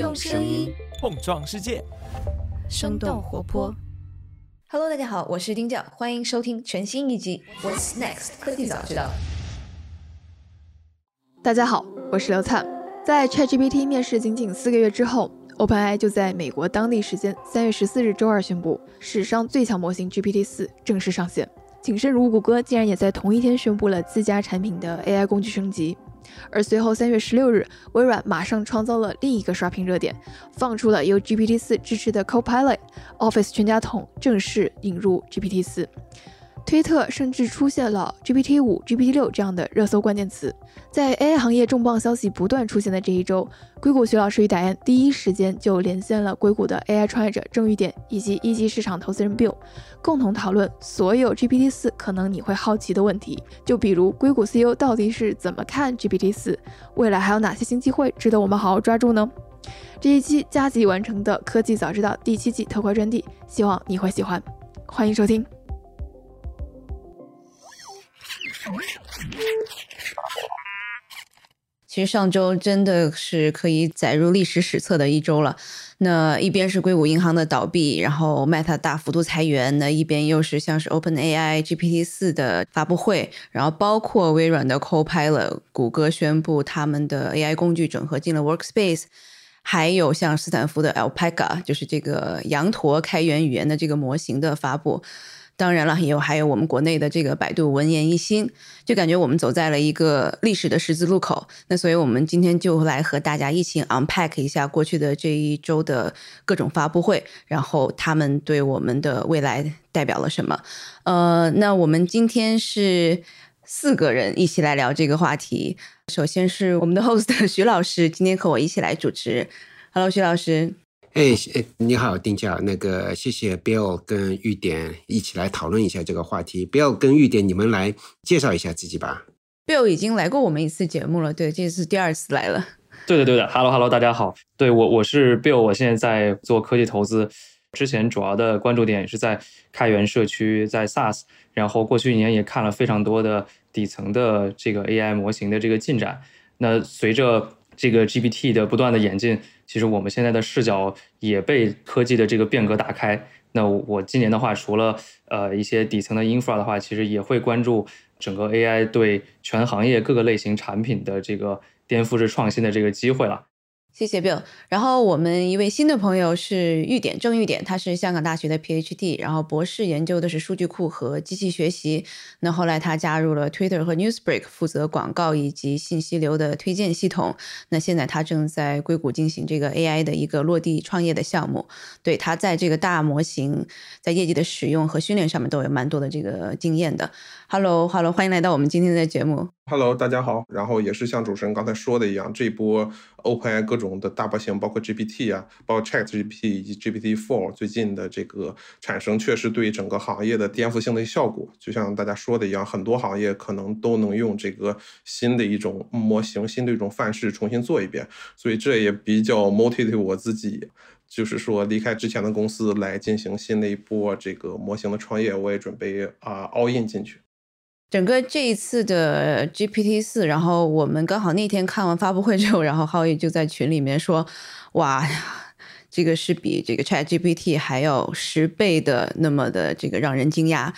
用声音碰撞世界，生动活泼。Hello，大家好，我是丁教，欢迎收听全新一集《What's Next 科技早知道》。大家好，我是刘灿。在 ChatGPT 面世仅仅四个月之后，OpenAI 就在美国当地时间三月十四日周二宣布，史上最强模型 GPT 四正式上线。谨慎如谷歌竟然也在同一天宣布了自家产品的 AI 工具升级。而随后，三月十六日，微软马上创造了另一个刷屏热点，放出了由 GPT 四支持的 Copilot，Office 全家桶正式引入 GPT 四。推特甚至出现了 GPT 五、GPT 六这样的热搜关键词。在 AI 行业重磅消息不断出现的这一周，硅谷徐老师与戴安第一时间就连线了硅谷的 AI 创业者郑玉典以及一级市场投资人 Bill，共同讨论所有 GPT 四可能你会好奇的问题。就比如硅谷 CEO 到底是怎么看 GPT 四，未来还有哪些新机会值得我们好好抓住呢？这一期加急完成的科技早知道第七季特快专题，希望你会喜欢，欢迎收听。其实上周真的是可以载入历史史册的一周了。那一边是硅谷银行的倒闭，然后 Meta 大幅度裁员，那一边又是像是 OpenAI GPT 四的发布会，然后包括微软的 Copilot，谷歌宣布他们的 AI 工具整合进了 Workspace，还有像斯坦福的 Alpaca，就是这个羊驼开源语言的这个模型的发布。当然了，也有还有我们国内的这个百度文言一心，就感觉我们走在了一个历史的十字路口。那所以我们今天就来和大家一起 unpack 一下过去的这一周的各种发布会，然后他们对我们的未来代表了什么。呃，那我们今天是四个人一起来聊这个话题。首先是我们的 host 徐老师，今天和我一起来主持。Hello，徐老师。哎，你好，丁教，那个谢谢 Bill 跟玉典一起来讨论一下这个话题。Bill 跟玉典，你们来介绍一下自己吧。Bill 已经来过我们一次节目了，对，这次第二次来了。对的，对的，Hello Hello，大家好，对我我是 Bill，我现在在做科技投资，之前主要的关注点也是在开源社区，在 SaaS，然后过去一年也看了非常多的底层的这个 AI 模型的这个进展。那随着这个 GPT 的不断的演进。其实我们现在的视角也被科技的这个变革打开。那我今年的话，除了呃一些底层的 infra 的话，其实也会关注整个 AI 对全行业各个类型产品的这个颠覆式创新的这个机会了。谢谢 Bill。然后我们一位新的朋友是玉典郑玉典，他是香港大学的 PhD，然后博士研究的是数据库和机器学习。那后来他加入了 Twitter 和 Newsbreak，负责广告以及信息流的推荐系统。那现在他正在硅谷进行这个 AI 的一个落地创业的项目。对他在这个大模型在业绩的使用和训练上面都有蛮多的这个经验的。Hello，Hello，欢迎来到我们今天的节目。Hello，大家好。然后也是像主持人刚才说的一样，这波 OpenAI 各种的大模型，包括 GPT 啊，包括 ChatGPT 以及 GPT-4，最近的这个产生，确实对整个行业的颠覆性的效果。就像大家说的一样，很多行业可能都能用这个新的一种模型、新的一种范式重新做一遍。所以这也比较 motivate 我自己，就是说离开之前的公司来进行新的一波这个模型的创业，我也准备啊 all in 进去。整个这一次的 GPT 四，然后我们刚好那天看完发布会之后，然后浩宇就在群里面说：“哇，这个是比这个 Chat GPT 还要十倍的那么的这个让人惊讶啊！”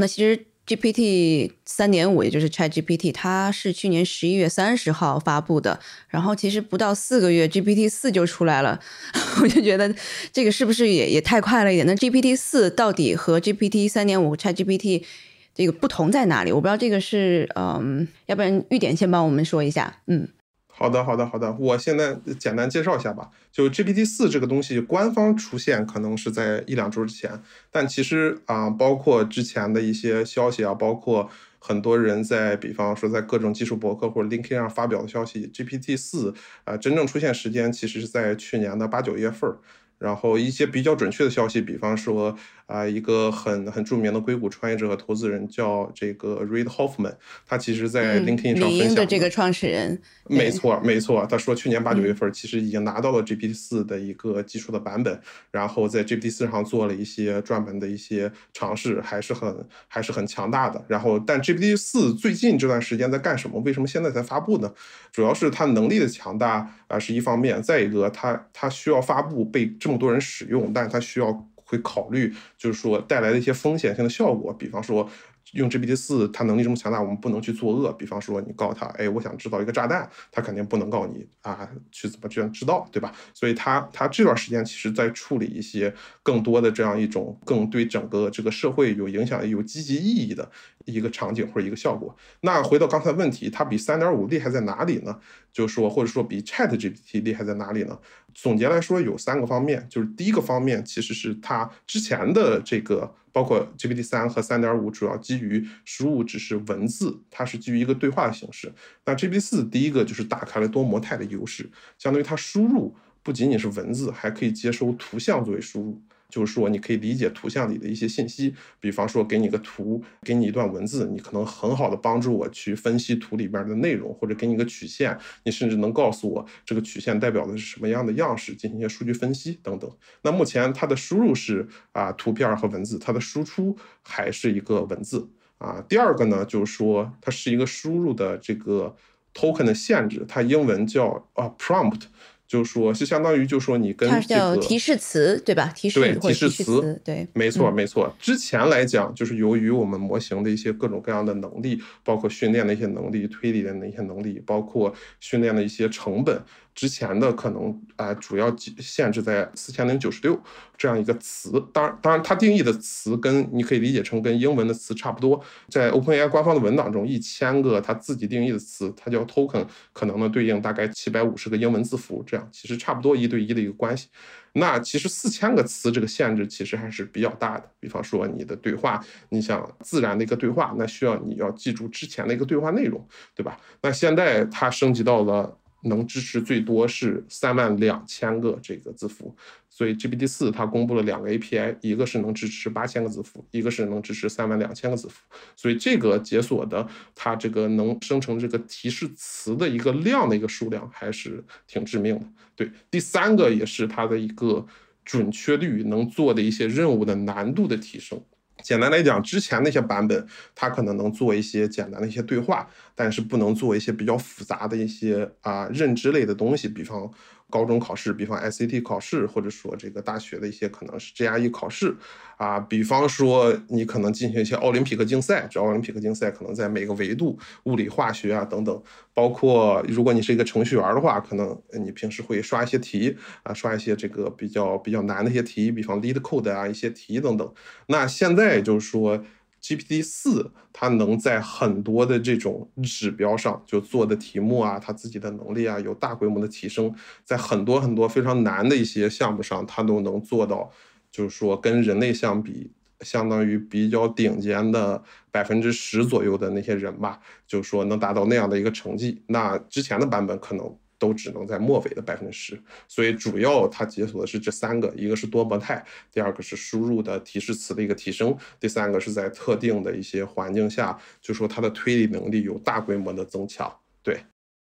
那其实 GPT 三点五，也就是 Chat GPT，它是去年十一月三十号发布的，然后其实不到四个月，GPT 四就出来了，我就觉得这个是不是也也太快了一点？那 GPT 四到底和 GPT 三点五 Chat GPT？这个不同在哪里？我不知道这个是，嗯，要不然玉典先帮我们说一下。嗯，好的，好的，好的。我现在简单介绍一下吧。就 GPT 四这个东西，官方出现可能是在一两周之前，但其实啊，包括之前的一些消息啊，包括很多人在，比方说在各种技术博客或者 LinkedIn 上发表的消息，GPT 四啊，真正出现时间其实是在去年的八九月份儿。然后一些比较准确的消息，比方说，啊，一个很很著名的硅谷创业者和投资人叫这个 Reid Hoffman，他其实在 LinkedIn 上分享的这个创始人，没错没错，他说去年八九月份其实已经拿到了 GPT 四的一个基础的版本，然后在 GPT 四上做了一些专门的一些尝试，还是很还是很强大的。然后，但 GPT 四最近这段时间在干什么？为什么现在才发布呢？主要是它能力的强大啊，是一方面；再一个，它它需要发布被这么多人使用，但是它需要会考虑，就是说带来的一些风险性的效果，比方说。用 GPT 四，它能力这么强大，我们不能去作恶。比方说，你告诉他，哎，我想制造一个炸弹，他肯定不能告你啊，去怎么去制造，对吧？所以，他他这段时间其实在处理一些更多的这样一种更对整个这个社会有影响、有积极意义的一个场景或者一个效果。那回到刚才问题，它比三点五厉害在哪里呢？就是说，或者说比 Chat GPT 厉害在哪里呢？总结来说，有三个方面。就是第一个方面，其实是它之前的这个。包括 GPT 三和三点五主要基于输入只是文字，它是基于一个对话的形式。那 GPT 四第一个就是打开了多模态的优势，相当于它输入不仅仅是文字，还可以接收图像作为输入。就是说，你可以理解图像里的一些信息，比方说给你个图，给你一段文字，你可能很好的帮助我去分析图里边的内容，或者给你个曲线，你甚至能告诉我这个曲线代表的是什么样的样式，进行一些数据分析等等。那目前它的输入是啊图片和文字，它的输出还是一个文字啊。第二个呢，就是说它是一个输入的这个 token 的限制，它英文叫啊 prompt。就是说，是相当于，就说，你跟这个提示词，对吧？提示对提示词，对，没错，没错。之前来讲，就是由于我们模型的一些各种各样的能力，包括训练的一些能力、推理的那些能力，包括训练的一些成本。之前的可能啊，主要限制在四千零九十六这样一个词。当然，当然，它定义的词跟你可以理解成跟英文的词差不多。在 OpenAI 官方的文档中，一千个它自己定义的词，它叫 token，可能呢对应大概七百五十个英文字符，这样其实差不多一对一的一个关系。那其实四千个词这个限制其实还是比较大的。比方说你的对话，你想自然的一个对话，那需要你要记住之前的一个对话内容，对吧？那现在它升级到了。能支持最多是三万两千个这个字符，所以 GPT 四它公布了两个 API，一个是能支持八千个字符，一个是能支持三万两千个字符，所以这个解锁的它这个能生成这个提示词的一个量的一个数量还是挺致命的。对，第三个也是它的一个准确率能做的一些任务的难度的提升。简单来讲，之前那些版本，它可能能做一些简单的一些对话，但是不能做一些比较复杂的一些啊认知类的东西，比方。高中考试，比方 SAT 考试，或者说这个大学的一些可能是 GRE 考试啊，比方说你可能进行一些奥林匹克竞赛，这奥林匹克竞赛可能在每个维度，物理、化学啊等等，包括如果你是一个程序员的话，可能你平时会刷一些题啊，刷一些这个比较比较难的一些题，比方 Lead Code 啊一些题等等。那现在就是说。GPT 四，它能在很多的这种指标上就做的题目啊，它自己的能力啊有大规模的提升，在很多很多非常难的一些项目上，它都能做到，就是说跟人类相比，相当于比较顶尖的百分之十左右的那些人吧，就是说能达到那样的一个成绩。那之前的版本可能。都只能在末尾的百分之十，所以主要它解锁的是这三个，一个是多模态，第二个是输入的提示词的一个提升，第三个是在特定的一些环境下，就说它的推理能力有大规模的增强。对，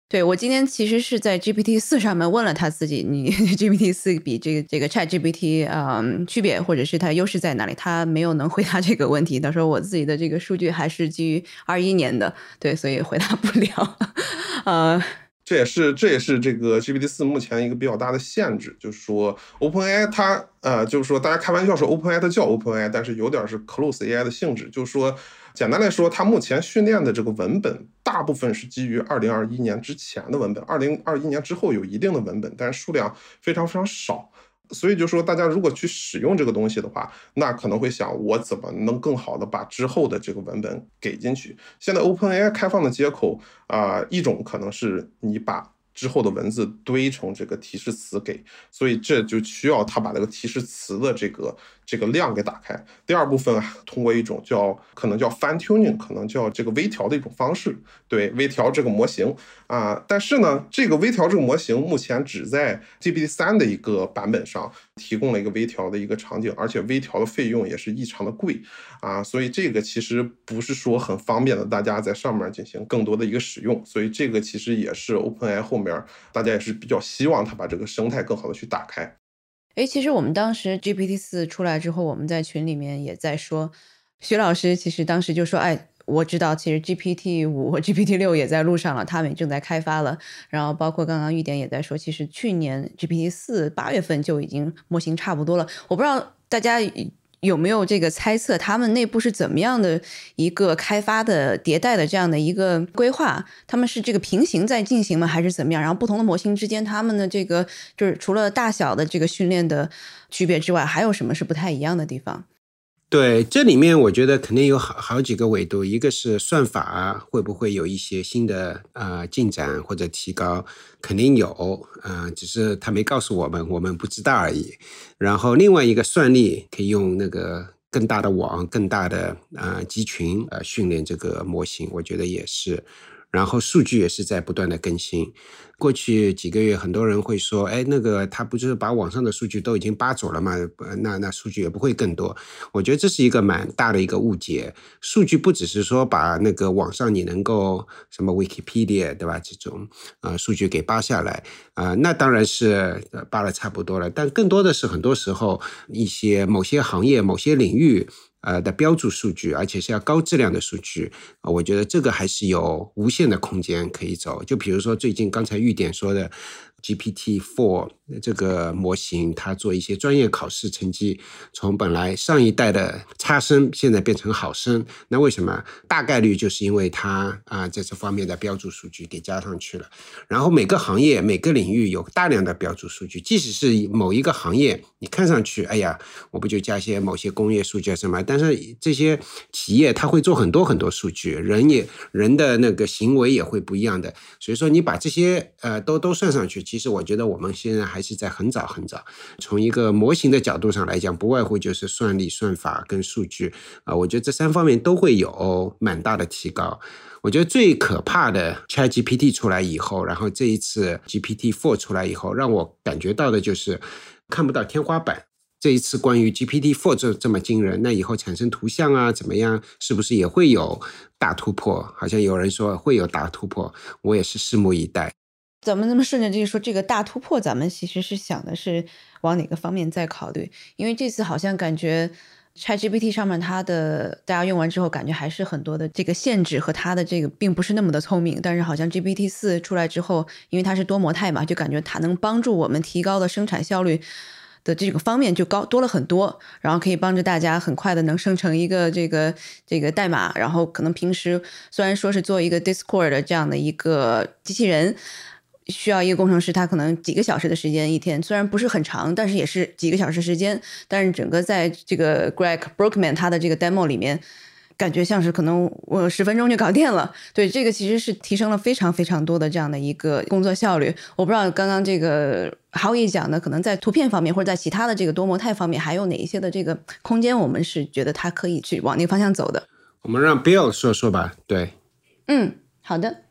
对我今天其实是在 GPT 四上面问了他自己，你 GPT 四比这个这个 Chat GPT 啊区别或者是它优势在哪里？他没有能回答这个问题。他说我自己的这个数据还是基于二一年的，对，所以回答不了。呃。这也是这也是这个 GPT 四目前一个比较大的限制，就是说 OpenAI 它呃，就是说大家开玩笑说 OpenAI 它叫 OpenAI，但是有点是 Close AI 的性质，就是说简单来说，它目前训练的这个文本大部分是基于二零二一年之前的文本，二零二一年之后有一定的文本，但是数量非常非常少。所以就说，大家如果去使用这个东西的话，那可能会想，我怎么能更好的把之后的这个文本给进去？现在 OpenAI 开放的接口啊，一种可能是你把之后的文字堆成这个提示词给，所以这就需要它把那个提示词的这个这个量给打开。第二部分啊，通过一种叫可能叫 fine tuning，可能叫这个微调的一种方式，对微调这个模型啊。但是呢，这个微调这个模型目前只在 GPT 三的一个版本上提供了一个微调的一个场景，而且微调的费用也是异常的贵啊。所以这个其实不是说很方便的，大家在上面进行更多的一个使用。所以这个其实也是 OpenAI 后面。大家也是比较希望它把这个生态更好的去打开。哎，其实我们当时 GPT 四出来之后，我们在群里面也在说，徐老师其实当时就说：“哎，我知道，其实 GPT 五和 GPT 六也在路上了，他们也正在开发了。”然后包括刚刚玉典也在说，其实去年 GPT 四八月份就已经模型差不多了。我不知道大家。有没有这个猜测？他们内部是怎么样的一个开发的迭代的这样的一个规划？他们是这个平行在进行吗？还是怎么样？然后不同的模型之间，他们的这个就是除了大小的这个训练的区别之外，还有什么是不太一样的地方？对，这里面我觉得肯定有好好几个维度，一个是算法会不会有一些新的呃进展或者提高，肯定有，呃，只是他没告诉我们，我们不知道而已。然后另外一个算力可以用那个更大的网、更大的呃集群呃训练这个模型，我觉得也是。然后数据也是在不断的更新。过去几个月，很多人会说：“哎，那个他不就是把网上的数据都已经扒走了吗？那那数据也不会更多。”我觉得这是一个蛮大的一个误解。数据不只是说把那个网上你能够什么 Wikipedia 对吧？这种呃数据给扒下来啊，那当然是扒了差不多了。但更多的是很多时候一些某些行业、某些领域。呃的标注数据，而且是要高质量的数据啊，我觉得这个还是有无限的空间可以走。就比如说最近刚才玉典说的。GPT Four 这个模型，它做一些专业考试成绩，从本来上一代的差生，现在变成好生。那为什么？大概率就是因为它啊，在这方面的标注数据给加上去了。然后每个行业、每个领域有大量的标注数据，即使是某一个行业，你看上去，哎呀，我不就加些某些工业数据什么？但是这些企业它会做很多很多数据，人也人的那个行为也会不一样的。所以说，你把这些呃都都算上去。其实我觉得我们现在还还是在很早很早，从一个模型的角度上来讲，不外乎就是算力、算法跟数据啊。我觉得这三方面都会有蛮大的提高。我觉得最可怕的 ChatGPT 出来以后，然后这一次 GPT Four 出来以后，让我感觉到的就是看不到天花板。这一次关于 GPT Four 这这么惊人，那以后产生图像啊怎么样，是不是也会有大突破？好像有人说会有大突破，我也是拭目以待。怎么那么顺着就是说这个大突破，咱们其实是想的是往哪个方面再考虑？因为这次好像感觉 ChatGPT 上面它的大家用完之后，感觉还是很多的这个限制和它的这个并不是那么的聪明。但是好像 GPT 四出来之后，因为它是多模态嘛，就感觉它能帮助我们提高的生产效率的这个方面就高多了很多，然后可以帮助大家很快的能生成一个这个这个代码，然后可能平时虽然说是做一个 Discord 的这样的一个机器人。需要一个工程师，他可能几个小时的时间一天，虽然不是很长，但是也是几个小时时间。但是整个在这个 Greg Brookman 他的这个 demo 里面，感觉像是可能我十分钟就搞定了。对，这个其实是提升了非常非常多的这样的一个工作效率。我不知道刚刚这个 Howie 讲的，可能在图片方面或者在其他的这个多模态方面，还有哪一些的这个空间，我们是觉得它可以去往那个方向走的。我们让 Bill 说说吧。对，嗯，好的。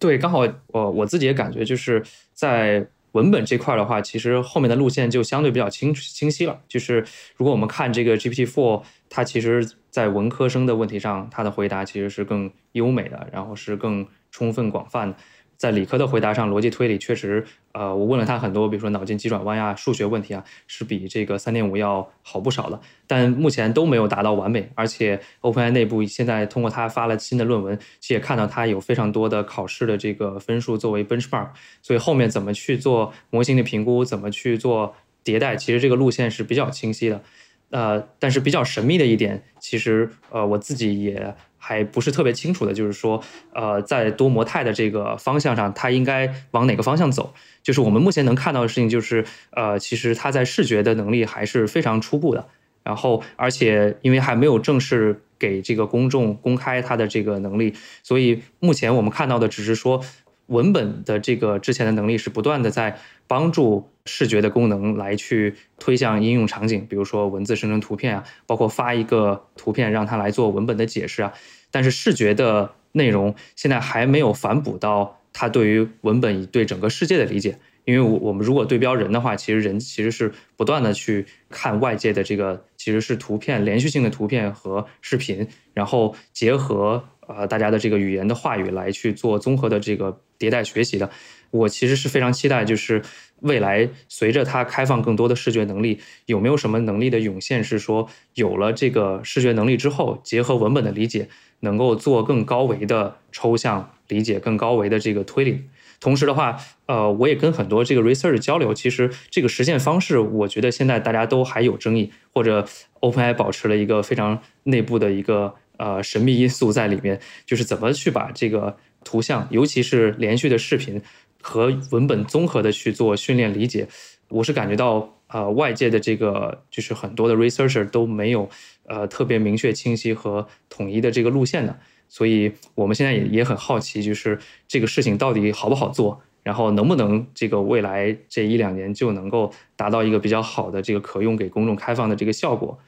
对，刚好我我自己也感觉就是在文本这块的话，其实后面的路线就相对比较清清晰了。就是如果我们看这个 GPT Four，它其实在文科生的问题上，它的回答其实是更优美的，然后是更充分广泛的。在理科的回答上，逻辑推理确实，呃，我问了他很多，比如说脑筋急转弯呀、数学问题啊，是比这个三点五要好不少的，但目前都没有达到完美。而且 OpenAI 内部现在通过他发了新的论文，其实也看到他有非常多的考试的这个分数作为 benchmark，所以后面怎么去做模型的评估，怎么去做迭代，其实这个路线是比较清晰的。呃，但是比较神秘的一点，其实呃我自己也。还不是特别清楚的，就是说，呃，在多模态的这个方向上，它应该往哪个方向走？就是我们目前能看到的事情，就是，呃，其实它在视觉的能力还是非常初步的。然后，而且因为还没有正式给这个公众公开它的这个能力，所以目前我们看到的只是说，文本的这个之前的能力是不断的在帮助视觉的功能来去推向应用场景，比如说文字生成图片啊，包括发一个图片让它来做文本的解释啊。但是视觉的内容现在还没有反哺到它对于文本以对整个世界的理解，因为我我们如果对标人的话，其实人其实是不断的去看外界的这个其实是图片连续性的图片和视频，然后结合。呃，大家的这个语言的话语来去做综合的这个迭代学习的，我其实是非常期待，就是未来随着它开放更多的视觉能力，有没有什么能力的涌现，是说有了这个视觉能力之后，结合文本的理解，能够做更高维的抽象理解，更高维的这个推理。同时的话，呃，我也跟很多这个 research 交流，其实这个实现方式，我觉得现在大家都还有争议，或者 OpenAI 保持了一个非常内部的一个。呃，神秘因素在里面，就是怎么去把这个图像，尤其是连续的视频和文本综合的去做训练理解。我是感觉到，呃，外界的这个就是很多的 researcher 都没有呃特别明确、清晰和统一的这个路线的。所以我们现在也也很好奇，就是这个事情到底好不好做，然后能不能这个未来这一两年就能够达到一个比较好的这个可用给公众开放的这个效果。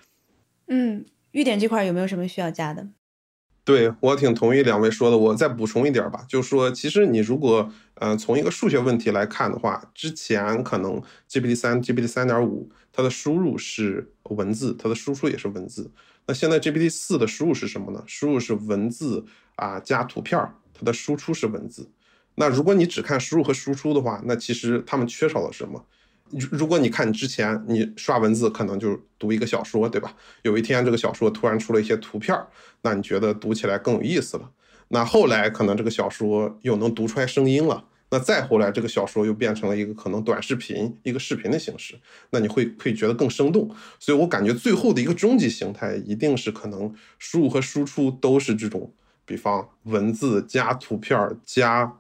嗯。预点这块有没有什么需要加的？对我挺同意两位说的，我再补充一点吧，就是说，其实你如果呃从一个数学问题来看的话，之前可能 GPT 三、GPT 三点五它的输入是文字，它的输出也是文字。那现在 GPT 四的输入是什么呢？输入是文字啊加图片，它的输出是文字。那如果你只看输入和输出的话，那其实他们缺少了什么？如果你看之前你刷文字，可能就读一个小说，对吧？有一天这个小说突然出了一些图片那你觉得读起来更有意思了。那后来可能这个小说又能读出来声音了。那再后来这个小说又变成了一个可能短视频、一个视频的形式，那你会会觉得更生动。所以我感觉最后的一个终极形态一定是可能输入和输出都是这种，比方文字加图片加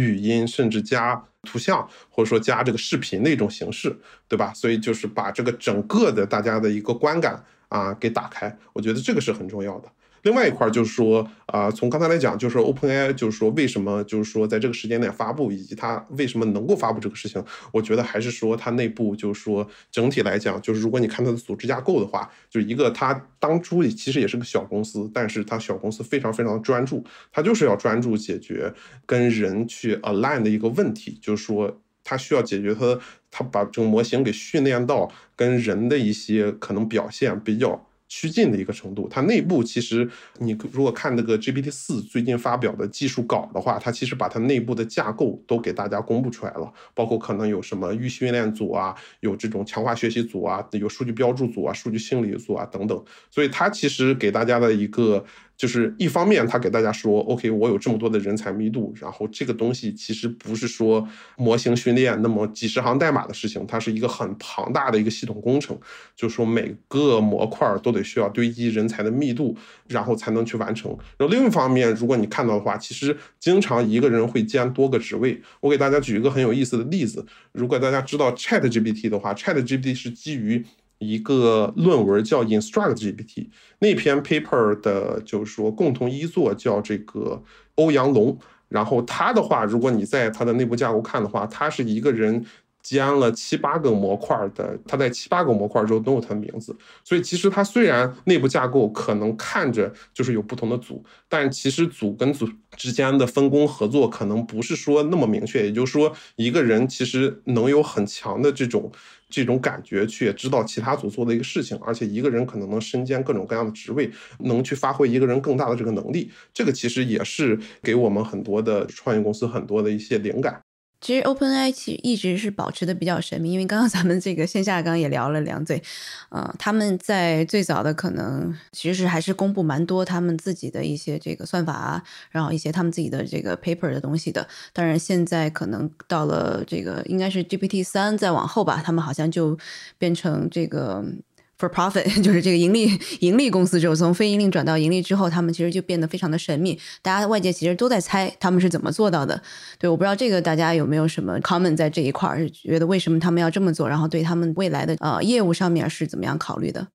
语音，甚至加。图像或者说加这个视频的一种形式，对吧？所以就是把这个整个的大家的一个观感啊给打开，我觉得这个是很重要的。另外一块就是说，啊，从刚才来讲，就是 OpenAI，就是说为什么就是说在这个时间点发布，以及它为什么能够发布这个事情，我觉得还是说它内部就是说整体来讲，就是如果你看它的组织架构的话，就一个它当初其实也是个小公司，但是它小公司非常非常专注，它就是要专注解决跟人去 align 的一个问题，就是说它需要解决它，它把这个模型给训练到跟人的一些可能表现比较。趋近的一个程度，它内部其实你如果看那个 GPT 四最近发表的技术稿的话，它其实把它内部的架构都给大家公布出来了，包括可能有什么预训练组啊，有这种强化学习组啊，有数据标注组啊，数据清理组啊等等，所以它其实给大家的一个。就是一方面，他给大家说，OK，我有这么多的人才密度，然后这个东西其实不是说模型训练那么几十行代码的事情，它是一个很庞大的一个系统工程，就是说每个模块都得需要堆积人才的密度，然后才能去完成。然后另一方面，如果你看到的话，其实经常一个人会兼多个职位。我给大家举一个很有意思的例子，如果大家知道 ChatGPT 的话，ChatGPT 是基于。一个论文叫 Instruct GPT，那篇 paper 的就是说共同一作叫这个欧阳龙，然后他的话，如果你在他的内部架构看的话，他是一个人。兼了七八个模块的，它在七八个模块之后都有它的名字，所以其实它虽然内部架构可能看着就是有不同的组，但其实组跟组之间的分工合作可能不是说那么明确。也就是说，一个人其实能有很强的这种这种感觉，去知道其他组做的一个事情，而且一个人可能能身兼各种各样的职位，能去发挥一个人更大的这个能力。这个其实也是给我们很多的创业公司很多的一些灵感。其实 OpenAI 其实一直是保持的比较神秘，因为刚刚咱们这个线下刚也聊了两嘴，呃，他们在最早的可能其实还是公布蛮多他们自己的一些这个算法啊，然后一些他们自己的这个 paper 的东西的。当然现在可能到了这个应该是 GPT 三再往后吧，他们好像就变成这个。For profit 就是这个盈利盈利公司之后，从非盈利转到盈利之后，他们其实就变得非常的神秘。大家外界其实都在猜他们是怎么做到的。对，我不知道这个大家有没有什么 comment 在这一块儿，觉得为什么他们要这么做，然后对他们未来的呃业务上面是怎么样考虑的？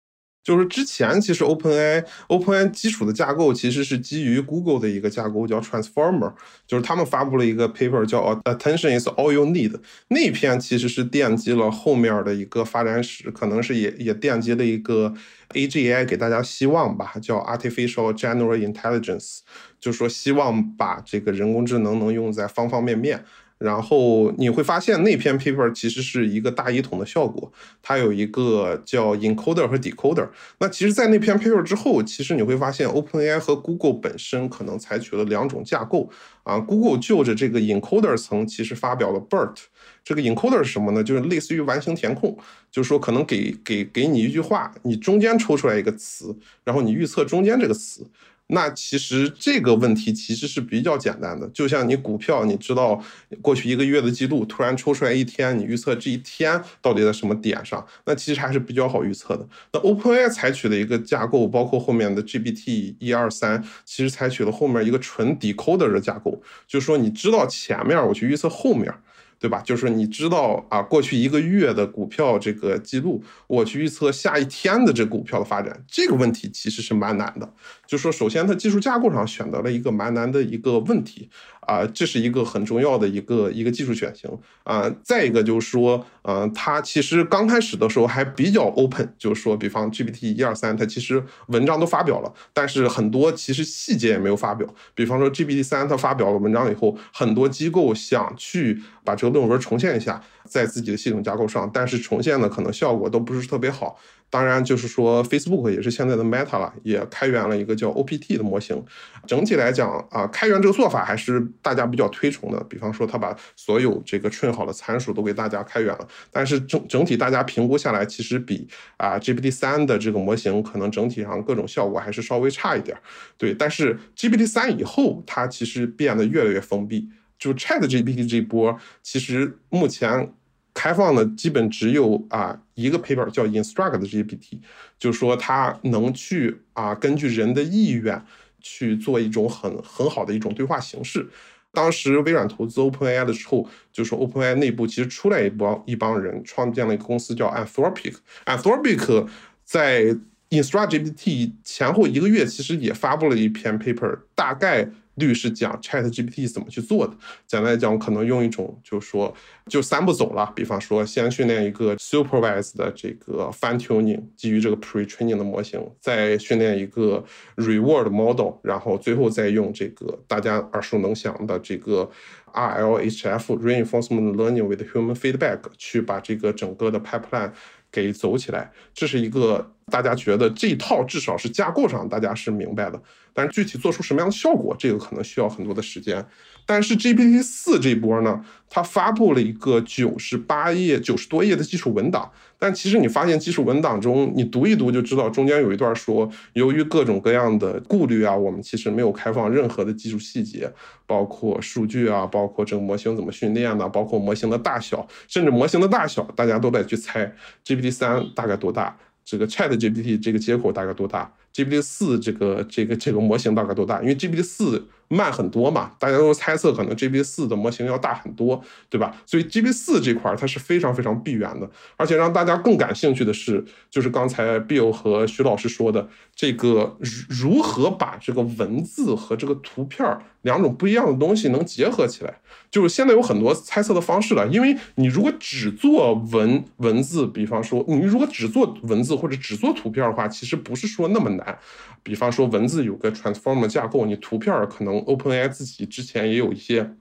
就是之前其实 OpenAI OpenAI 基础的架构其实是基于 Google 的一个架构叫 Transformer，就是他们发布了一个 paper 叫 Attention is all you need，那篇其实是奠基了后面的一个发展史，可能是也也奠基了一个 AGI 给大家希望吧，叫 Artificial General Intelligence，就说希望把这个人工智能能用在方方面面。然后你会发现那篇 paper 其实是一个大一统的效果，它有一个叫 encoder 和 decoder。那其实，在那篇 paper 之后，其实你会发现 OpenAI 和 Google 本身可能采取了两种架构啊。Google 就着这个 encoder 层，其实发表了 BERT。这个 encoder 是什么呢？就是类似于完形填空，就是说可能给给给你一句话，你中间抽出来一个词，然后你预测中间这个词。那其实这个问题其实是比较简单的，就像你股票，你知道过去一个月的记录，突然抽出来一天，你预测这一天到底在什么点上，那其实还是比较好预测的。那 OpenAI 采取的一个架构，包括后面的 GPT 一二三，其实采取了后面一个纯 decoder 的架构，就是说你知道前面，我去预测后面。对吧？就是你知道啊，过去一个月的股票这个记录，我去预测下一天的这股票的发展，这个问题其实是蛮难的。就是说，首先它技术架构上选择了一个蛮难的一个问题。啊，这是一个很重要的一个一个技术选型啊。再一个就是说，嗯，它其实刚开始的时候还比较 open，就是说，比方 GPT 一二三，它其实文章都发表了，但是很多其实细节也没有发表。比方说 GPT 三，它发表了文章以后，很多机构想去把这个论文重现一下，在自己的系统架构上，但是重现的可能效果都不是特别好。当然，就是说，Facebook 也是现在的 Meta 了，也开源了一个叫 OPT 的模型。整体来讲啊，开源这个做法还是大家比较推崇的。比方说，他把所有这个 train 好的参数都给大家开源了。但是整整体大家评估下来，其实比啊 GPT 三的这个模型可能整体上各种效果还是稍微差一点。对，但是 GPT 三以后，它其实变得越来越封闭。就 Chat GPT 这波，其实目前。开放的基本只有啊一个 paper 叫 Instruct 的 GPT，就是说它能去啊根据人的意愿去做一种很很好的一种对话形式。当时微软投资 OpenAI 的时候，就说 OpenAI 内部其实出来一帮一帮人创建了一个公司叫 Anthropic。Anthropic 在 Instruct GPT 前后一个月，其实也发布了一篇 paper，大概。律师讲 Chat GPT 怎么去做的？简单来讲，可能用一种就是说，就三步走了。比方说，先训练一个 supervised 的这个 fine tuning，基于这个 pre-training 的模型，再训练一个 reward model，然后最后再用这个大家耳熟能详的这个 RLHF reinforcement learning with human feedback 去把这个整个的 pipeline 给走起来。这是一个大家觉得这一套至少是架构上大家是明白的。但是具体做出什么样的效果，这个可能需要很多的时间。但是 GPT 四这波呢，它发布了一个九十八页、九十多页的技术文档。但其实你发现基础文档中，你读一读就知道，中间有一段说，由于各种各样的顾虑啊，我们其实没有开放任何的技术细节，包括数据啊，包括这个模型怎么训练的，包括模型的大小，甚至模型的大小，大家都在去猜 GPT 三大概多大，这个 Chat GPT 这个接口大概多大。GPT 四这个这个这个模型大概多大？因为 GPT 四慢很多嘛，大家都猜测可能 G B 四的模型要大很多，对吧？所以 G B 四这块它是非常非常闭源的，而且让大家更感兴趣的是，就是刚才 Bill 和徐老师说的这个如何把这个文字和这个图片两种不一样的东西能结合起来。就是现在有很多猜测的方式了，因为你如果只做文文字，比方说你如果只做文字或者只做图片的话，其实不是说那么难。比方说文字有个 transformer 架构，你图片可能 OpenAI 自己之前也有一些。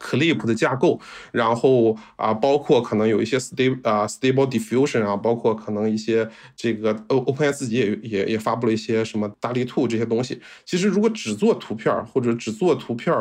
Clip 的架构，然后啊，包括可能有一些 stable 啊 stable diffusion 啊，包括可能一些这个 OpenAI 自己也也也发布了一些什么大力兔这些东西。其实如果只做图片或者只做图片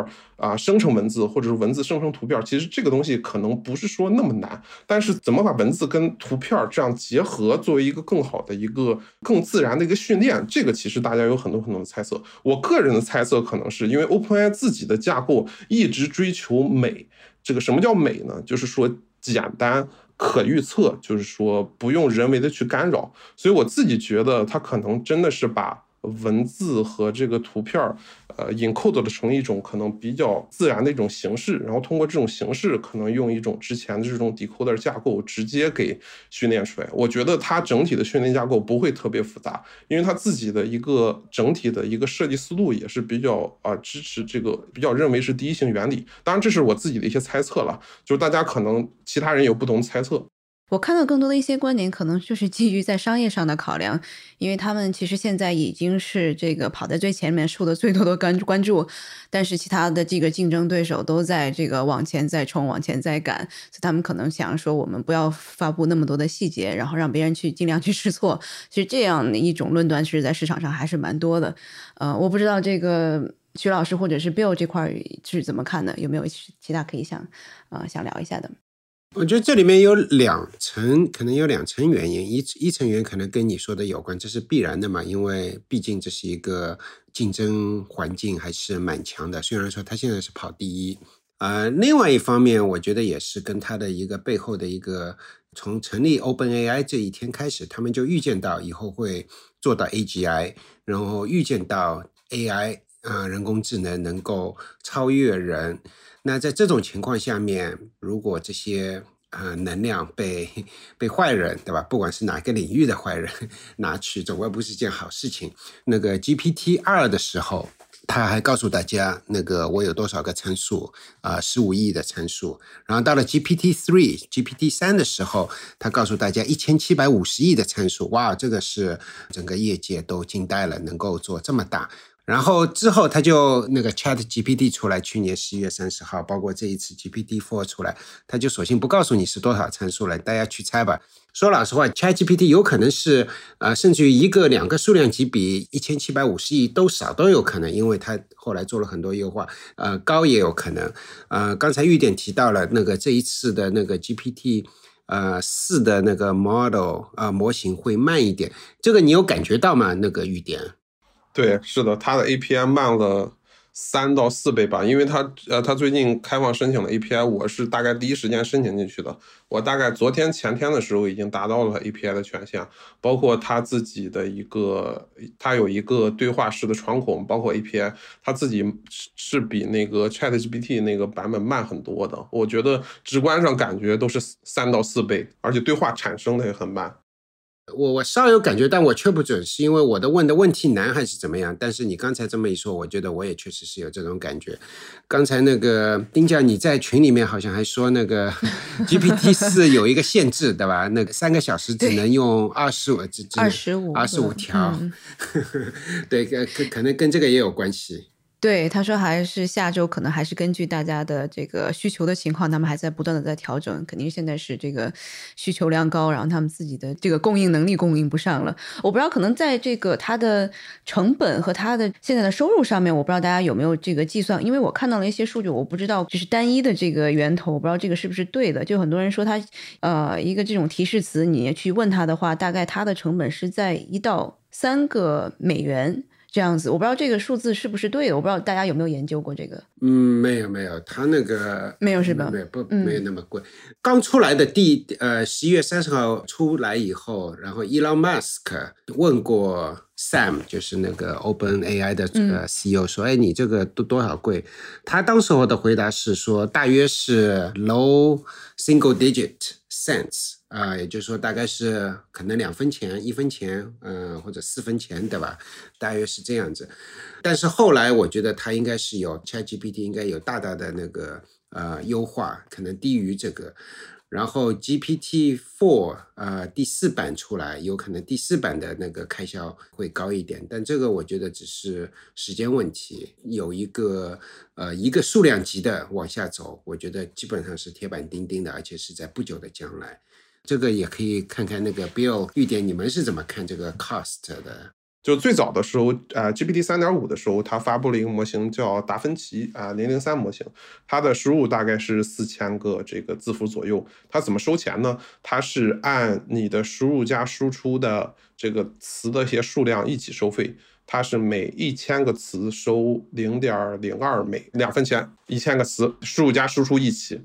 啊生成文字，或者是文字生成图片，其实这个东西可能不是说那么难。但是怎么把文字跟图片这样结合，作为一个更好的一个更自然的一个训练，这个其实大家有很多很多的猜测。我个人的猜测可能是因为 OpenAI 自己的架构一直追求。美，这个什么叫美呢？就是说简单、可预测，就是说不用人为的去干扰。所以我自己觉得，它可能真的是把文字和这个图片儿，呃，encode 的成一种可能比较自然的一种形式，然后通过这种形式，可能用一种之前的这种 decoder 架构直接给训练出来。我觉得它整体的训练架构不会特别复杂，因为它自己的一个整体的一个设计思路也是比较啊支持这个比较认为是第一性原理。当然，这是我自己的一些猜测了，就是大家可能其他人有不同猜测。我看到更多的一些观点，可能就是基于在商业上的考量，因为他们其实现在已经是这个跑在最前面、受的最多的关关注，但是其他的这个竞争对手都在这个往前再冲、往前再赶，所以他们可能想说，我们不要发布那么多的细节，然后让别人去尽量去试错。其实这样的一种论断，其实在市场上还是蛮多的。呃，我不知道这个徐老师或者是 Bill 这块是怎么看的，有没有其他可以想呃想聊一下的？我觉得这里面有两层，可能有两层原因。一一层原因可能跟你说的有关，这是必然的嘛，因为毕竟这是一个竞争环境还是蛮强的。虽然说他现在是跑第一，呃，另外一方面，我觉得也是跟他的一个背后的一个，从成立 OpenAI 这一天开始，他们就预见到以后会做到 AGI，然后预见到 AI 啊，人工智能能够超越人。那在这种情况下面，如果这些呃能量被被坏人，对吧？不管是哪个领域的坏人拿去，总归不是件好事情。那个 GPT 二的时候，他还告诉大家，那个我有多少个参数啊，十五亿的参数。然后到了 GPT three、GPT 三的时候，他告诉大家一千七百五十亿的参数。哇，这个是整个业界都惊呆了，能够做这么大。然后之后他就那个 Chat GPT 出来，去年十一月三十号，包括这一次 GPT Four 出来，他就索性不告诉你是多少参数了，大家去猜吧。说老实话，Chat GPT 有可能是呃，甚至于一个两个数量级比一千七百五十亿都少都有可能，因为他后来做了很多优化，呃，高也有可能。呃，刚才玉点提到了那个这一次的那个 GPT 呃四的那个 model 啊模型会慢一点，这个你有感觉到吗？那个玉点？对，是的，它的 API 慢了三到四倍吧，因为它呃，它最近开放申请了 API，我是大概第一时间申请进去的，我大概昨天前天的时候已经达到了 API 的权限，包括它自己的一个，它有一个对话式的窗口，包括 API，它自己是比那个 ChatGPT 那个版本慢很多的，我觉得直观上感觉都是三到四倍，而且对话产生的也很慢。我我稍有感觉，但我却不准，是因为我的问的问题难还是怎么样？但是你刚才这么一说，我觉得我也确实是有这种感觉。刚才那个丁教你在群里面好像还说那个 GPT 四有一个限制，对吧？那个三个小时只能用二十五，二十五，二十五条。对，可可能跟这个也有关系。对，他说还是下周可能还是根据大家的这个需求的情况，他们还在不断的在调整。肯定现在是这个需求量高，然后他们自己的这个供应能力供应不上了。我不知道可能在这个它的成本和它的现在的收入上面，我不知道大家有没有这个计算。因为我看到了一些数据，我不知道就是单一的这个源头，我不知道这个是不是对的。就很多人说他呃一个这种提示词，你去问他的话，大概它的成本是在一到三个美元。这样子，我不知道这个数字是不是对的，我不知道大家有没有研究过这个。嗯，没有没有，他那个没有是吧？没有不没有那么贵。刚出来的第呃十一月三十号出来以后，然后 Elon Musk 问过 Sam，就是那个 Open AI 的呃 CEO，说：“哎，你这个多多少贵？”他当时候的回答是说，大约是 low single digit cents。啊，也就是说，大概是可能两分钱、一分钱，嗯，或者四分钱，对吧？大约是这样子。但是后来，我觉得它应该是有 ChatGPT 应该有大大的那个呃优化，可能低于这个。然后 GPT Four 呃第四版出来，有可能第四版的那个开销会高一点，但这个我觉得只是时间问题。有一个呃一个数量级的往下走，我觉得基本上是铁板钉钉的，而且是在不久的将来。这个也可以看看那个 Bill 预点，你们是怎么看这个 cost 的？就最早的时候，呃，GPT 三点五的时候，它发布了一个模型叫达芬奇啊零零三模型，它的输入大概是四千个这个字符左右。它怎么收钱呢？它是按你的输入加输出的这个词的一些数量一起收费。它是每一千个词收零点零二美两分钱，一千个词输入加输出一起。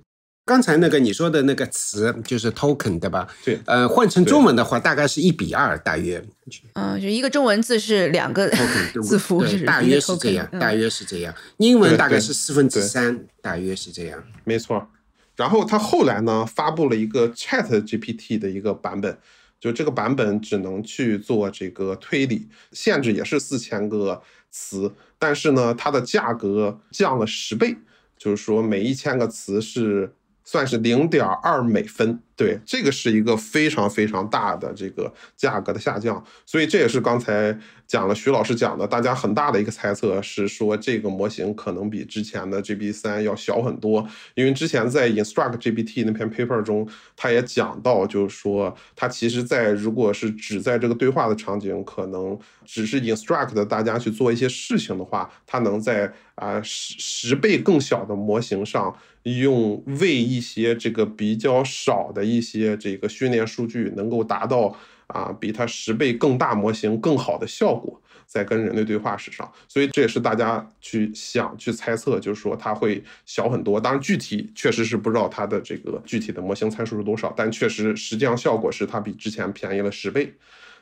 刚才那个你说的那个词就是 token 对吧？对，呃，换成中文的话，大概是一比二，大约。嗯，就一个中文字是两个 token 字符，是，大约是这样，大约是这样。英文大概是四分之三，大约是这样。没错。然后他后来呢，发布了一个 Chat GPT 的一个版本，就这个版本只能去做这个推理，限制也是四千个词，但是呢，它的价格降了十倍。就是说，每一千个词是算是零点二美分，对，这个是一个非常非常大的这个价格的下降，所以这也是刚才讲了徐老师讲的，大家很大的一个猜测是说，这个模型可能比之前的 GPT 三要小很多，因为之前在 Instruct GPT 那篇 paper 中，他也讲到，就是说，它其实在如果是只在这个对话的场景，可能只是 Instruct 大家去做一些事情的话，它能在啊，十十倍更小的模型上，用为一些这个比较少的一些这个训练数据，能够达到啊比它十倍更大模型更好的效果，在跟人类对话史上，所以这也是大家去想去猜测，就是说它会小很多。当然具体确实是不知道它的这个具体的模型参数是多少，但确实实际上效果是它比之前便宜了十倍。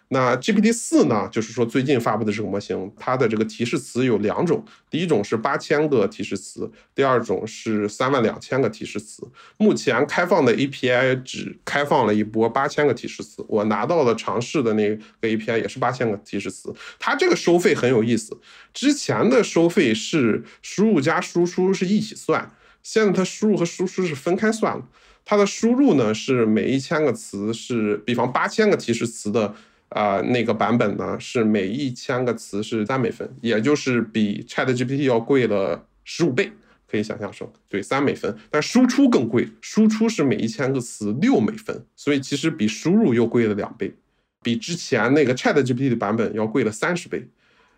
那 GPT 四呢？就是说最近发布的这个模型，它的这个提示词有两种，第一种是八千个提示词，第二种是三万两千个提示词。目前开放的 API 只开放了一波八千个提示词，我拿到了尝试的那个 API 也是八千个提示词。它这个收费很有意思，之前的收费是输入加输出是一起算，现在它输入和输出是分开算了。它的输入呢是每一千个词是，比方八千个提示词的。啊，那个版本呢是每一千个词是三美分，也就是比 Chat GPT 要贵了十五倍，可以想象说，对，三美分。但输出更贵，输出是每一千个词六美分，所以其实比输入又贵了两倍，比之前那个 Chat GPT 的版本要贵了三十倍。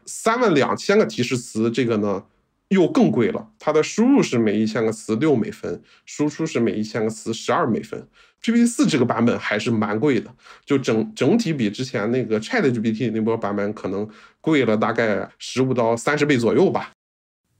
三万两千个提示词，这个呢又更贵了，它的输入是每一千个词六美分，输出是每一千个词十二美分。GPT 四这个版本还是蛮贵的，就整整体比之前那个 Chat GPT 那波版本可能贵了大概十五到三十倍左右吧。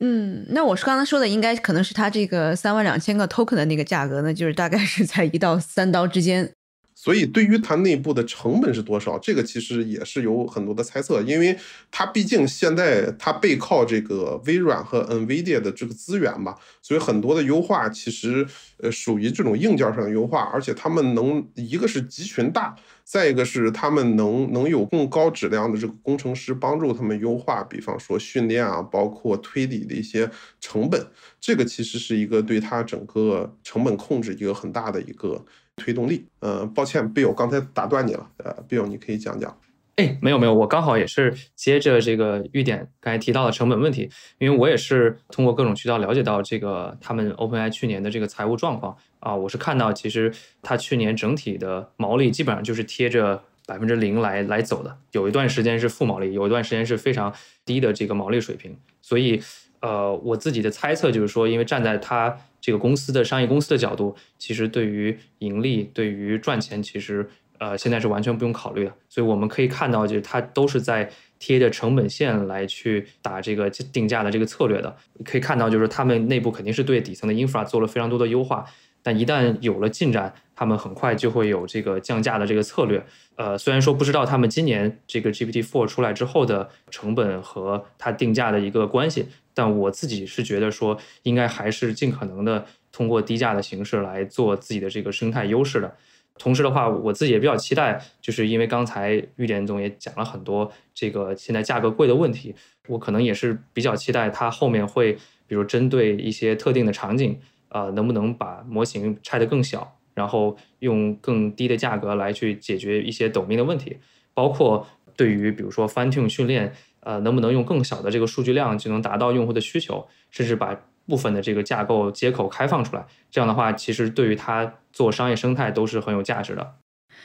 嗯，那我是刚才说的，应该可能是它这个三万两千个 token 的那个价格呢，就是大概是在一到三刀之间。所以，对于它内部的成本是多少，这个其实也是有很多的猜测，因为它毕竟现在它背靠这个微软和 NVIDIA 的这个资源嘛，所以很多的优化其实呃属于这种硬件上的优化，而且他们能一个是集群大，再一个是他们能能有更高质量的这个工程师帮助他们优化，比方说训练啊，包括推理的一些成本，这个其实是一个对它整个成本控制一个很大的一个。推动力，呃，抱歉，Bill，刚才打断你了，呃，Bill，你可以讲讲。哎，没有没有，我刚好也是接着这个玉点刚才提到的成本问题，因为我也是通过各种渠道了解到这个他们 OpenAI 去年的这个财务状况。啊，我是看到其实它去年整体的毛利基本上就是贴着百分之零来来走的，有一段时间是负毛利，有一段时间是非常低的这个毛利水平，所以呃，我自己的猜测就是说，因为站在它。这个公司的商业公司的角度，其实对于盈利、对于赚钱，其实呃现在是完全不用考虑的。所以我们可以看到，就是它都是在贴着成本线来去打这个定价的这个策略的。可以看到，就是他们内部肯定是对底层的 infra 做了非常多的优化，但一旦有了进展，他们很快就会有这个降价的这个策略。呃，虽然说不知道他们今年这个 GPT Four 出来之后的成本和它定价的一个关系。但我自己是觉得说，应该还是尽可能的通过低价的形式来做自己的这个生态优势的。同时的话，我自己也比较期待，就是因为刚才玉莲总也讲了很多这个现在价格贵的问题，我可能也是比较期待它后面会，比如针对一些特定的场景，呃，能不能把模型拆得更小，然后用更低的价格来去解决一些抖音的问题，包括对于比如说 fine tune 训练。呃，能不能用更小的这个数据量就能达到用户的需求，甚至把部分的这个架构接口开放出来？这样的话，其实对于它做商业生态都是很有价值的。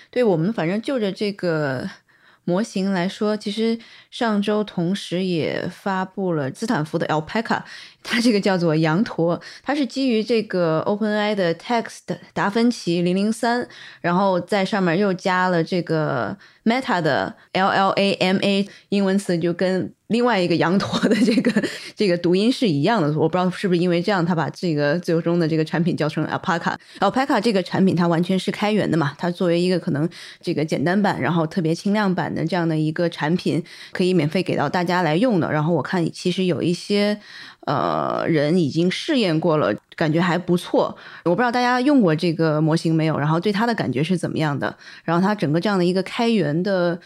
对我们，反正就着这个 模型来说，其实上周同时也发布了斯坦福的 Alpaca，它这个叫做羊驼，它是基于这个 OpenAI 的 Text 达芬奇零零三，然后在上面又加了这个 Meta 的 LLAMA 英文词，就跟另外一个羊驼的这个这个读音是一样的。我不知道是不是因为这样，他把这个最终的这个产品叫成 Alpaca。Alpaca 这个产品它完全是开源的嘛，它作为一个可能这个简单版，然后特别轻量版的这样的一个产品，可以免费给到大家来用的。然后我看其实有一些。呃，人已经试验过了，感觉还不错。我不知道大家用过这个模型没有，然后对它的感觉是怎么样的？然后它整个这样的一个开源的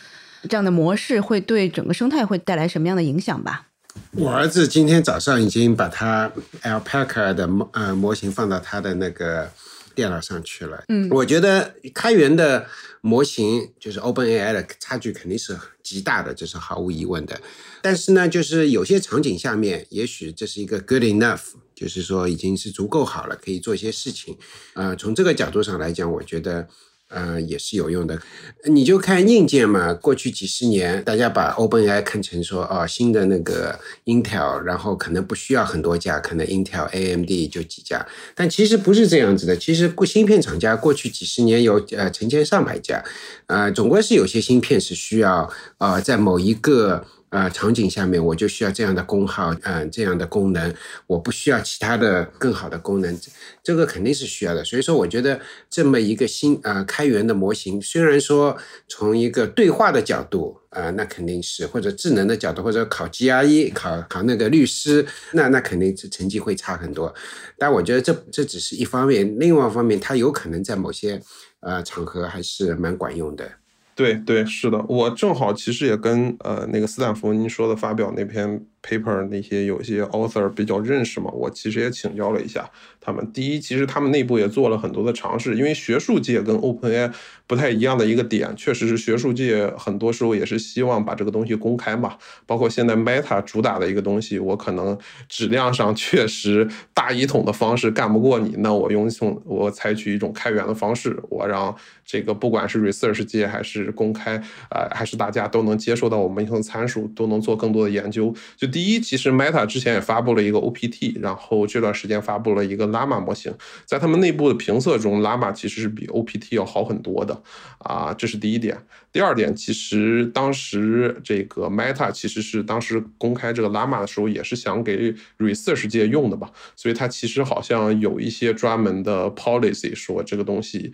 这样的模式，会对整个生态会带来什么样的影响吧？我儿子今天早上已经把他 Alpaca 的模呃模型放到他的那个电脑上去了。嗯，我觉得开源的模型就是 OpenAI 的差距肯定是极大的，这是毫无疑问的。但是呢，就是有些场景下面，也许这是一个 good enough，就是说已经是足够好了，可以做一些事情。呃，从这个角度上来讲，我觉得，呃，也是有用的。你就看硬件嘛，过去几十年，大家把 OpenAI 看成说，哦，新的那个 Intel，然后可能不需要很多家，可能 Intel、AMD 就几家。但其实不是这样子的，其实过芯片厂家过去几十年有呃成千上百家，呃，总归是有些芯片是需要呃在某一个。呃，场景下面我就需要这样的功耗，嗯，这样的功能，我不需要其他的更好的功能，这个肯定是需要的。所以说，我觉得这么一个新呃开源的模型，虽然说从一个对话的角度，啊，那肯定是或者智能的角度，或者考 GRE 考考那个律师，那那肯定是成绩会差很多。但我觉得这这只是一方面，另外一方面，它有可能在某些呃场合还是蛮管用的。对对，是的，我正好其实也跟呃那个斯坦福您说的发表那篇 paper 那些有些 author 比较认识嘛，我其实也请教了一下他们。第一，其实他们内部也做了很多的尝试，因为学术界跟 OpenAI 不太一样的一个点，确实是学术界很多时候也是希望把这个东西公开嘛。包括现在 Meta 主打的一个东西，我可能质量上确实大一统的方式干不过你，那我用从我采取一种开源的方式，我让。这个不管是 research 界还是公开，呃，还是大家都能接受到我们一层参数，都能做更多的研究。就第一，其实 Meta 之前也发布了一个 OPT，然后这段时间发布了一个 Llama 模型，在他们内部的评测中，Llama 其实是比 OPT 要好很多的，啊，这是第一点。第二点，其实当时这个 Meta 其实是当时公开这个 Llama 的时候，也是想给 research 界用的吧，所以它其实好像有一些专门的 policy 说这个东西。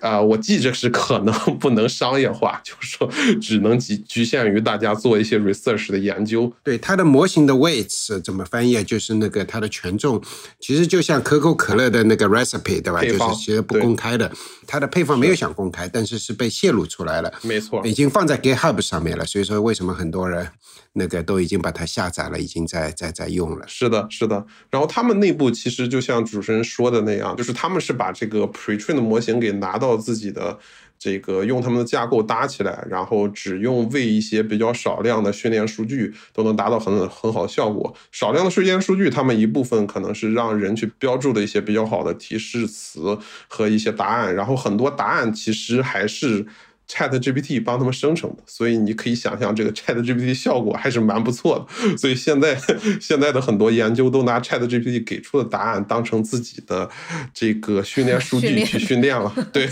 啊，我记着是可能 不能商业化，就是说只能局局限于大家做一些 research 的研究。对它的模型的 weights 怎么翻译？就是那个它的权重，其实就像可口可乐的那个 recipe，对吧？就是其实不公开的，它的配方没有想公开，但是是被泄露出来了。没错，已经放在 GitHub 上面了。所以说，为什么很多人？那个都已经把它下载了，已经在在在用了。是的，是的。然后他们内部其实就像主持人说的那样，就是他们是把这个 pretrain 的模型给拿到自己的这个用他们的架构搭起来，然后只用喂一些比较少量的训练数据，都能达到很很好的效果。少量的训练数据，他们一部分可能是让人去标注的一些比较好的提示词和一些答案，然后很多答案其实还是。Chat GPT 帮他们生成的，所以你可以想象这个 Chat GPT 效果还是蛮不错的。所以现在 现在的很多研究都拿 Chat GPT 给出的答案当成自己的这个训练数据去训练了。对，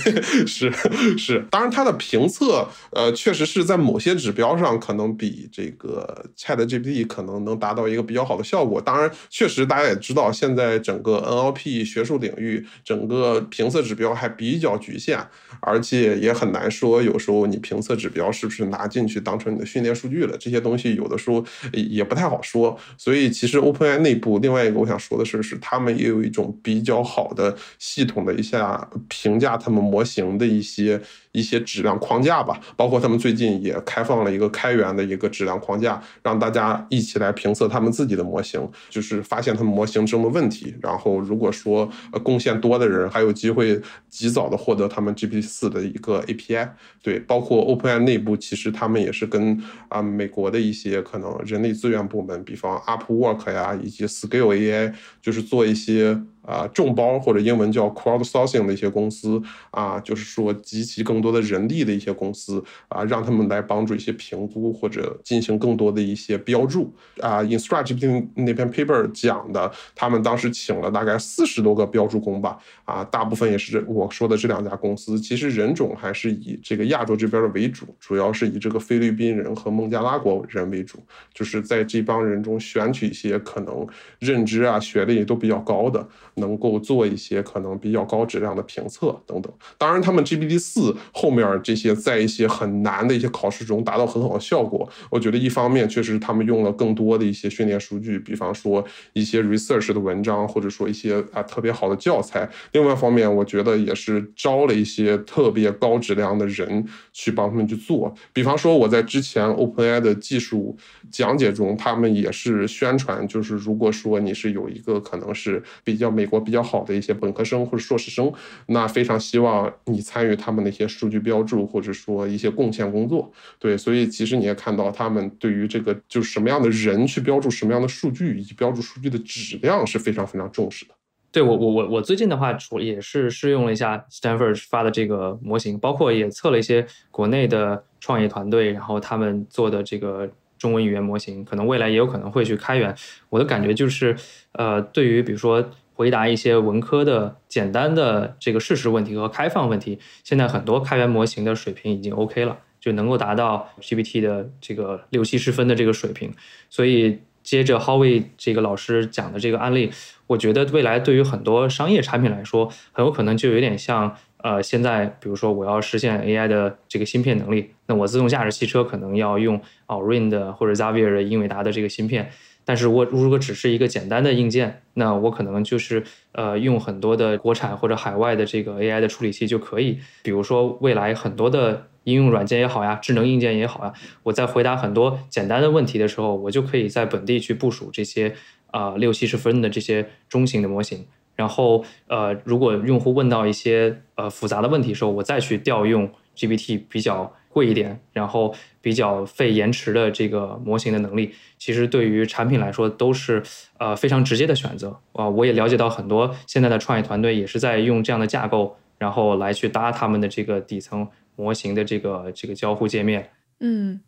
是是。当然，它的评测呃，确实是在某些指标上可能比这个 Chat GPT 可能能达到一个比较好的效果。当然，确实大家也知道，现在整个 NLP 学术领域整个评测指标还比较局限，而且也很难说。有时候你评测指标是不是拿进去当成你的训练数据了？这些东西有的时候也不太好说。所以其实 OpenAI 内部另外一个我想说的是，是他们也有一种比较好的系统的一下评价他们模型的一些。一些质量框架吧，包括他们最近也开放了一个开源的一个质量框架，让大家一起来评测他们自己的模型，就是发现他们模型中的问题。然后如果说贡献多的人，还有机会及早的获得他们 GPT 四的一个 API。对，包括 OpenAI 内部，其实他们也是跟啊美国的一些可能人力资源部门，比方 Upwork 呀，以及 Scale AI，就是做一些。啊，众包或者英文叫 crowdsourcing 的一些公司啊，就是说集齐更多的人力的一些公司啊，让他们来帮助一些评估或者进行更多的一些标注啊。Instruct 那篇 paper 讲的，他们当时请了大概四十多个标注工吧，啊，大部分也是我说的这两家公司，其实人种还是以这个亚洲这边的为主，主要是以这个菲律宾人和孟加拉国人为主，就是在这帮人中选取一些可能认知啊、学历都比较高的。能够做一些可能比较高质量的评测等等。当然，他们 GPT 四后面这些在一些很难的一些考试中达到很好的效果。我觉得一方面确实他们用了更多的一些训练数据，比方说一些 research 的文章，或者说一些啊特别好的教材。另外一方面，我觉得也是招了一些特别高质量的人去帮他们去做。比方说我在之前 OpenAI 的技术讲解中，他们也是宣传，就是如果说你是有一个可能是比较美。美国比较好的一些本科生或者硕士生，那非常希望你参与他们的一些数据标注，或者说一些贡献工作。对，所以其实你也看到，他们对于这个就是什么样的人去标注什么样的数据，以及标注数据的质量是非常非常重视的。对我，我我我最近的话，除也是试用了一下 Stanford 发的这个模型，包括也测了一些国内的创业团队，然后他们做的这个。中文语言模型可能未来也有可能会去开源。我的感觉就是，呃，对于比如说回答一些文科的简单的这个事实问题和开放问题，现在很多开源模型的水平已经 OK 了，就能够达到 GPT 的这个六七十分的这个水平。所以接着 Howie 这个老师讲的这个案例，我觉得未来对于很多商业产品来说，很有可能就有点像。呃，现在比如说我要实现 AI 的这个芯片能力，那我自动驾驶汽车可能要用 Orin 的或者 Xavier 的英伟达的这个芯片，但是我如果只是一个简单的硬件，那我可能就是呃用很多的国产或者海外的这个 AI 的处理器就可以。比如说未来很多的应用软件也好呀，智能硬件也好呀，我在回答很多简单的问题的时候，我就可以在本地去部署这些啊六七十分的这些中型的模型。然后，呃，如果用户问到一些呃复杂的问题的时候，我再去调用 GPT 比较贵一点，然后比较费延迟的这个模型的能力，其实对于产品来说都是呃非常直接的选择啊。我也了解到很多现在的创业团队也是在用这样的架构，然后来去搭他们的这个底层模型的这个这个交互界面。嗯，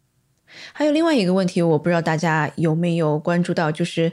还有另外一个问题，我不知道大家有没有关注到，就是。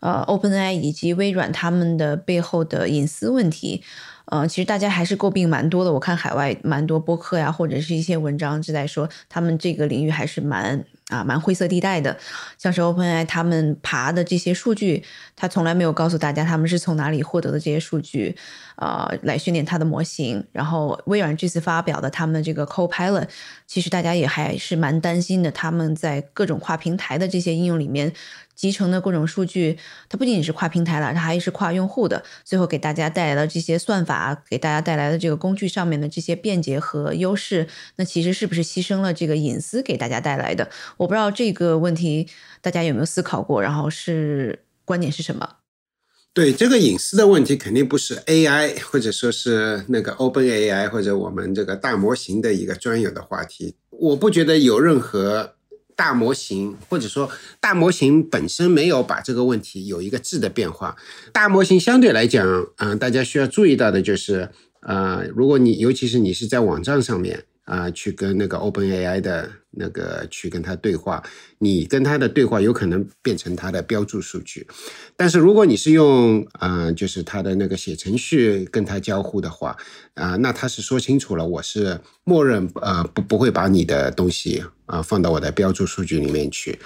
呃，OpenAI 以及微软他们的背后的隐私问题，嗯，其实大家还是诟病蛮多的。我看海外蛮多播客呀，或者是一些文章就在说，他们这个领域还是蛮啊蛮灰色地带的。像是 OpenAI 他们爬的这些数据，他从来没有告诉大家他们是从哪里获得的这些数据，啊，来训练它的模型。然后微软这次发表的他们的这个 Copilot，其实大家也还是蛮担心的，他们在各种跨平台的这些应用里面。集成的各种数据，它不仅仅是跨平台了，它还是跨用户的。最后给大家带来了这些算法，给大家带来的这个工具上面的这些便捷和优势，那其实是不是牺牲了这个隐私给大家带来的？我不知道这个问题大家有没有思考过，然后是观点是什么？对这个隐私的问题，肯定不是 AI 或者说是那个 Open AI 或者我们这个大模型的一个专有的话题。我不觉得有任何。大模型或者说大模型本身没有把这个问题有一个质的变化。大模型相对来讲，嗯，大家需要注意到的就是，呃，如果你尤其是你是在网站上面啊，去跟那个 OpenAI 的那个去跟他对话，你跟他的对话有可能变成他的标注数据。但是如果你是用啊，就是他的那个写程序跟他交互的话，啊，那他是说清楚了，我是默认呃不不会把你的东西。啊，放到我的标注数据里面去，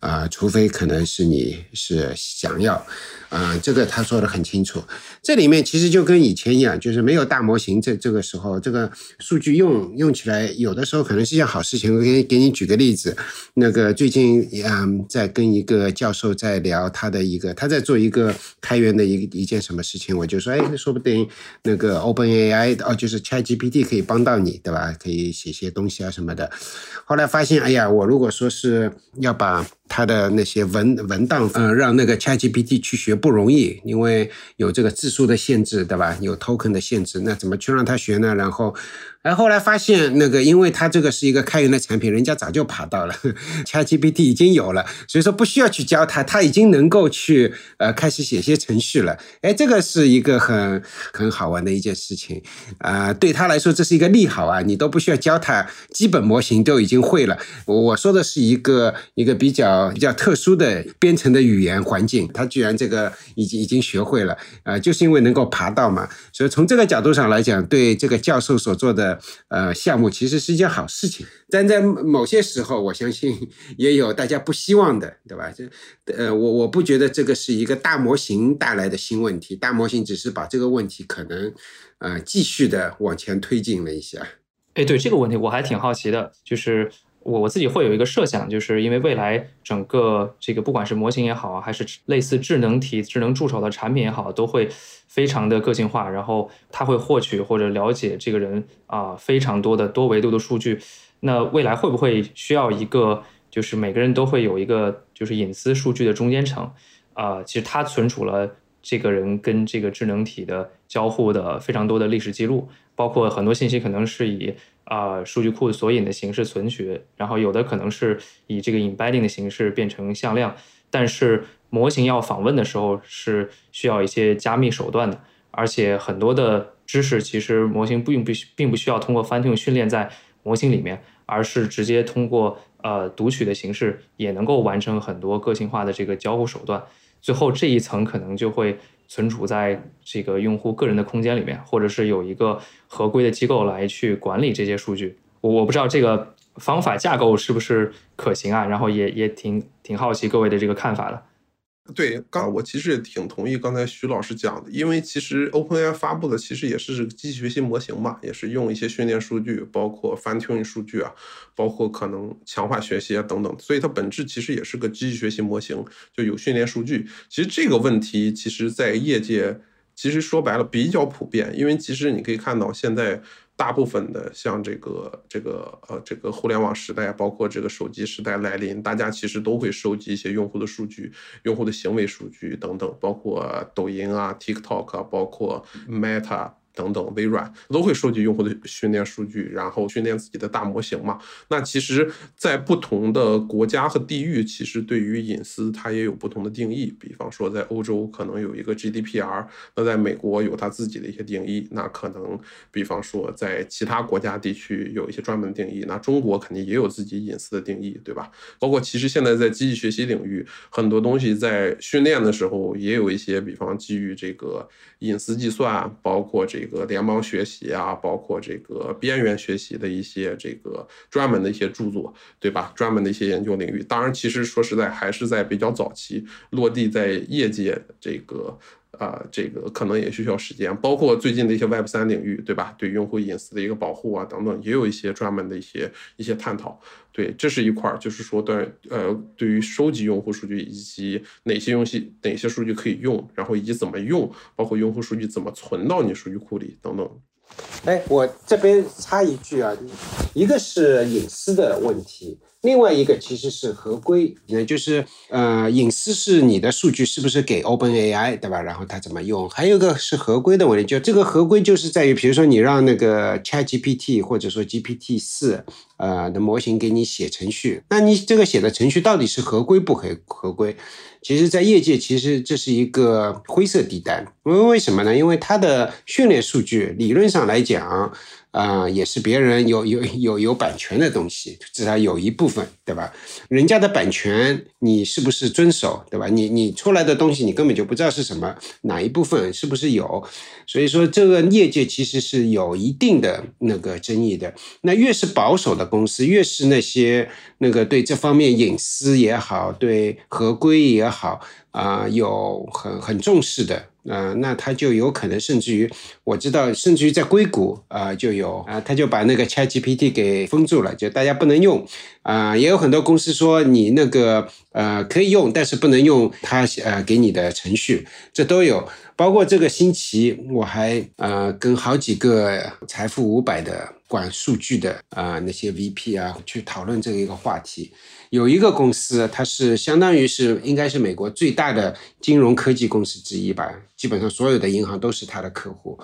啊，除非可能是你是想要。啊，这个他说的很清楚。这里面其实就跟以前一样，就是没有大模型，这这个时候这个数据用用起来，有的时候可能是件好事情。我给你举个例子，那个最近嗯，在跟一个教授在聊他的一个，他在做一个开源的一一件什么事情，我就说，哎，说不定那个 Open AI 哦，就是 Chat GPT 可以帮到你，对吧？可以写些东西啊什么的。后来发现，哎呀，我如果说是要把它的那些文文档，嗯，让那个 ChatGPT 去学不容易，因为有这个字数的限制，对吧？有 token 的限制，那怎么去让它学呢？然后。哎，后来发现那个，因为它这个是一个开源的产品，人家早就爬到了，ChatGPT 已经有了，所以说不需要去教它，它已经能够去呃开始写些程序了。哎，这个是一个很很好玩的一件事情啊，对他来说这是一个利好啊，你都不需要教他，基本模型都已经会了。我我说的是一个一个比较比较特殊的编程的语言环境，他居然这个已经已经学会了啊，就是因为能够爬到嘛，所以从这个角度上来讲，对这个教授所做的。呃，项目其实是一件好事情，但在某些时候，我相信也有大家不希望的，对吧？这，呃，我我不觉得这个是一个大模型带来的新问题，大模型只是把这个问题可能，呃，继续的往前推进了一下。哎，对这个问题我还挺好奇的，就是。我我自己会有一个设想，就是因为未来整个这个不管是模型也好，还是类似智能体、智能助手的产品也好，都会非常的个性化，然后它会获取或者了解这个人啊非常多的多维度的数据。那未来会不会需要一个，就是每个人都会有一个就是隐私数据的中间层啊？其实它存储了这个人跟这个智能体的交互的非常多的历史记录，包括很多信息可能是以。啊，数据库索引的形式存取，然后有的可能是以这个 embedding 的形式变成向量，但是模型要访问的时候是需要一些加密手段的，而且很多的知识其实模型并不并不需要通过 fine tune 训练在模型里面，而是直接通过呃读取的形式也能够完成很多个性化的这个交互手段，最后这一层可能就会。存储在这个用户个人的空间里面，或者是有一个合规的机构来去管理这些数据。我我不知道这个方法架构是不是可行啊，然后也也挺挺好奇各位的这个看法的。对，刚我其实也挺同意刚才徐老师讲的，因为其实 OpenAI 发布的其实也是机器学习模型嘛，也是用一些训练数据，包括 fine tuning 数据啊，包括可能强化学习啊等等，所以它本质其实也是个机器学习模型，就有训练数据。其实这个问题，其实在业界其实说白了比较普遍，因为其实你可以看到现在。大部分的像这个这个呃这个互联网时代，包括这个手机时代来临，大家其实都会收集一些用户的数据、用户的行为数据等等，包括抖音啊、TikTok 啊，包括 Meta。等等，微软都会收集用户的训练数据，然后训练自己的大模型嘛。那其实，在不同的国家和地域，其实对于隐私它也有不同的定义。比方说，在欧洲可能有一个 GDPR，那在美国有它自己的一些定义。那可能，比方说在其他国家地区有一些专门定义。那中国肯定也有自己隐私的定义，对吧？包括其实现在在机器学习领域，很多东西在训练的时候也有一些，比方基于这个隐私计算，包括这。这个联邦学习啊，包括这个边缘学习的一些这个专门的一些著作，对吧？专门的一些研究领域，当然，其实说实在，还是在比较早期落地在业界这个。啊，这个可能也需要时间，包括最近的一些 Web 三领域，对吧？对用户隐私的一个保护啊，等等，也有一些专门的一些一些探讨。对，这是一块儿，就是说，对，呃，对于收集用户数据以及哪些用西哪些数据可以用，然后以及怎么用，包括用户数据怎么存到你数据库里等等。哎，我这边插一句啊，一个是隐私的问题。另外一个其实是合规，也就是呃隐私是你的数据是不是给 OpenAI 对吧？然后它怎么用？还有一个是合规的问题，就这个合规就是在于，比如说你让那个 ChatGPT 或者说 GPT 四呃的模型给你写程序，那你这个写的程序到底是合规不合合规？其实，在业界其实这是一个灰色地带，因为为什么呢？因为它的训练数据理论上来讲。啊，也是别人有有有有版权的东西，至少有一部分，对吧？人家的版权你是不是遵守，对吧？你你出来的东西你根本就不知道是什么，哪一部分是不是有？所以说这个业界其实是有一定的那个争议的。那越是保守的公司，越是那些那个对这方面隐私也好，对合规也好啊，有很很重视的。啊，那他就有可能，甚至于我知道，甚至于在硅谷啊，就有啊，他就把那个 ChatGPT 给封住了，就大家不能用啊。也有很多公司说你那个呃可以用，但是不能用他呃给你的程序，这都有。包括这个星期，我还呃跟好几个财富五百的。管数据的啊那些 VP 啊去讨论这一个话题。有一个公司，它是相当于是应该是美国最大的金融科技公司之一吧，基本上所有的银行都是它的客户。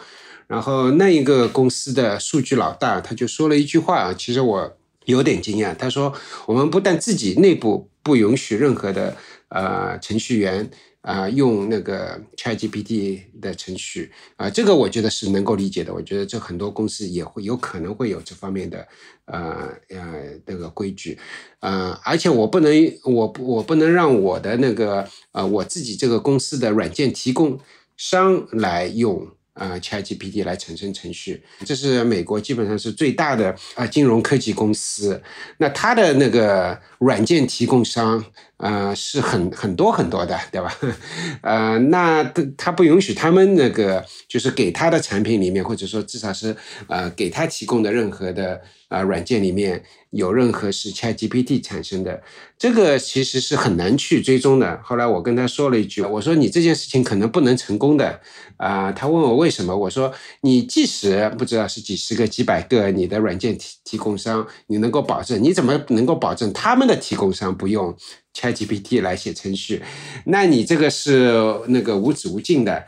然后那一个公司的数据老大他就说了一句话，其实我有点惊讶。他说：“我们不但自己内部不允许任何的呃程序员。”啊，用那个 ChatGPT 的程序啊，这个我觉得是能够理解的。我觉得这很多公司也会有可能会有这方面的呃呃那个规矩，呃，而且我不能我不我不能让我的那个呃我自己这个公司的软件提供商来用。啊，ChatGPT 来产生程序，这是美国基本上是最大的啊金融科技公司。那它的那个软件提供商啊是很很多很多的，对吧？呃，那他他不允许他们那个就是给他的产品里面，或者说至少是呃给他提供的任何的啊软件里面。有任何是 ChatGPT 产生的，这个其实是很难去追踪的。后来我跟他说了一句，我说你这件事情可能不能成功的啊。他问我为什么，我说你即使不知道是几十个、几百个你的软件提提供商，你能够保证？你怎么能够保证他们的提供商不用 ChatGPT 来写程序？那你这个是那个无止无尽的。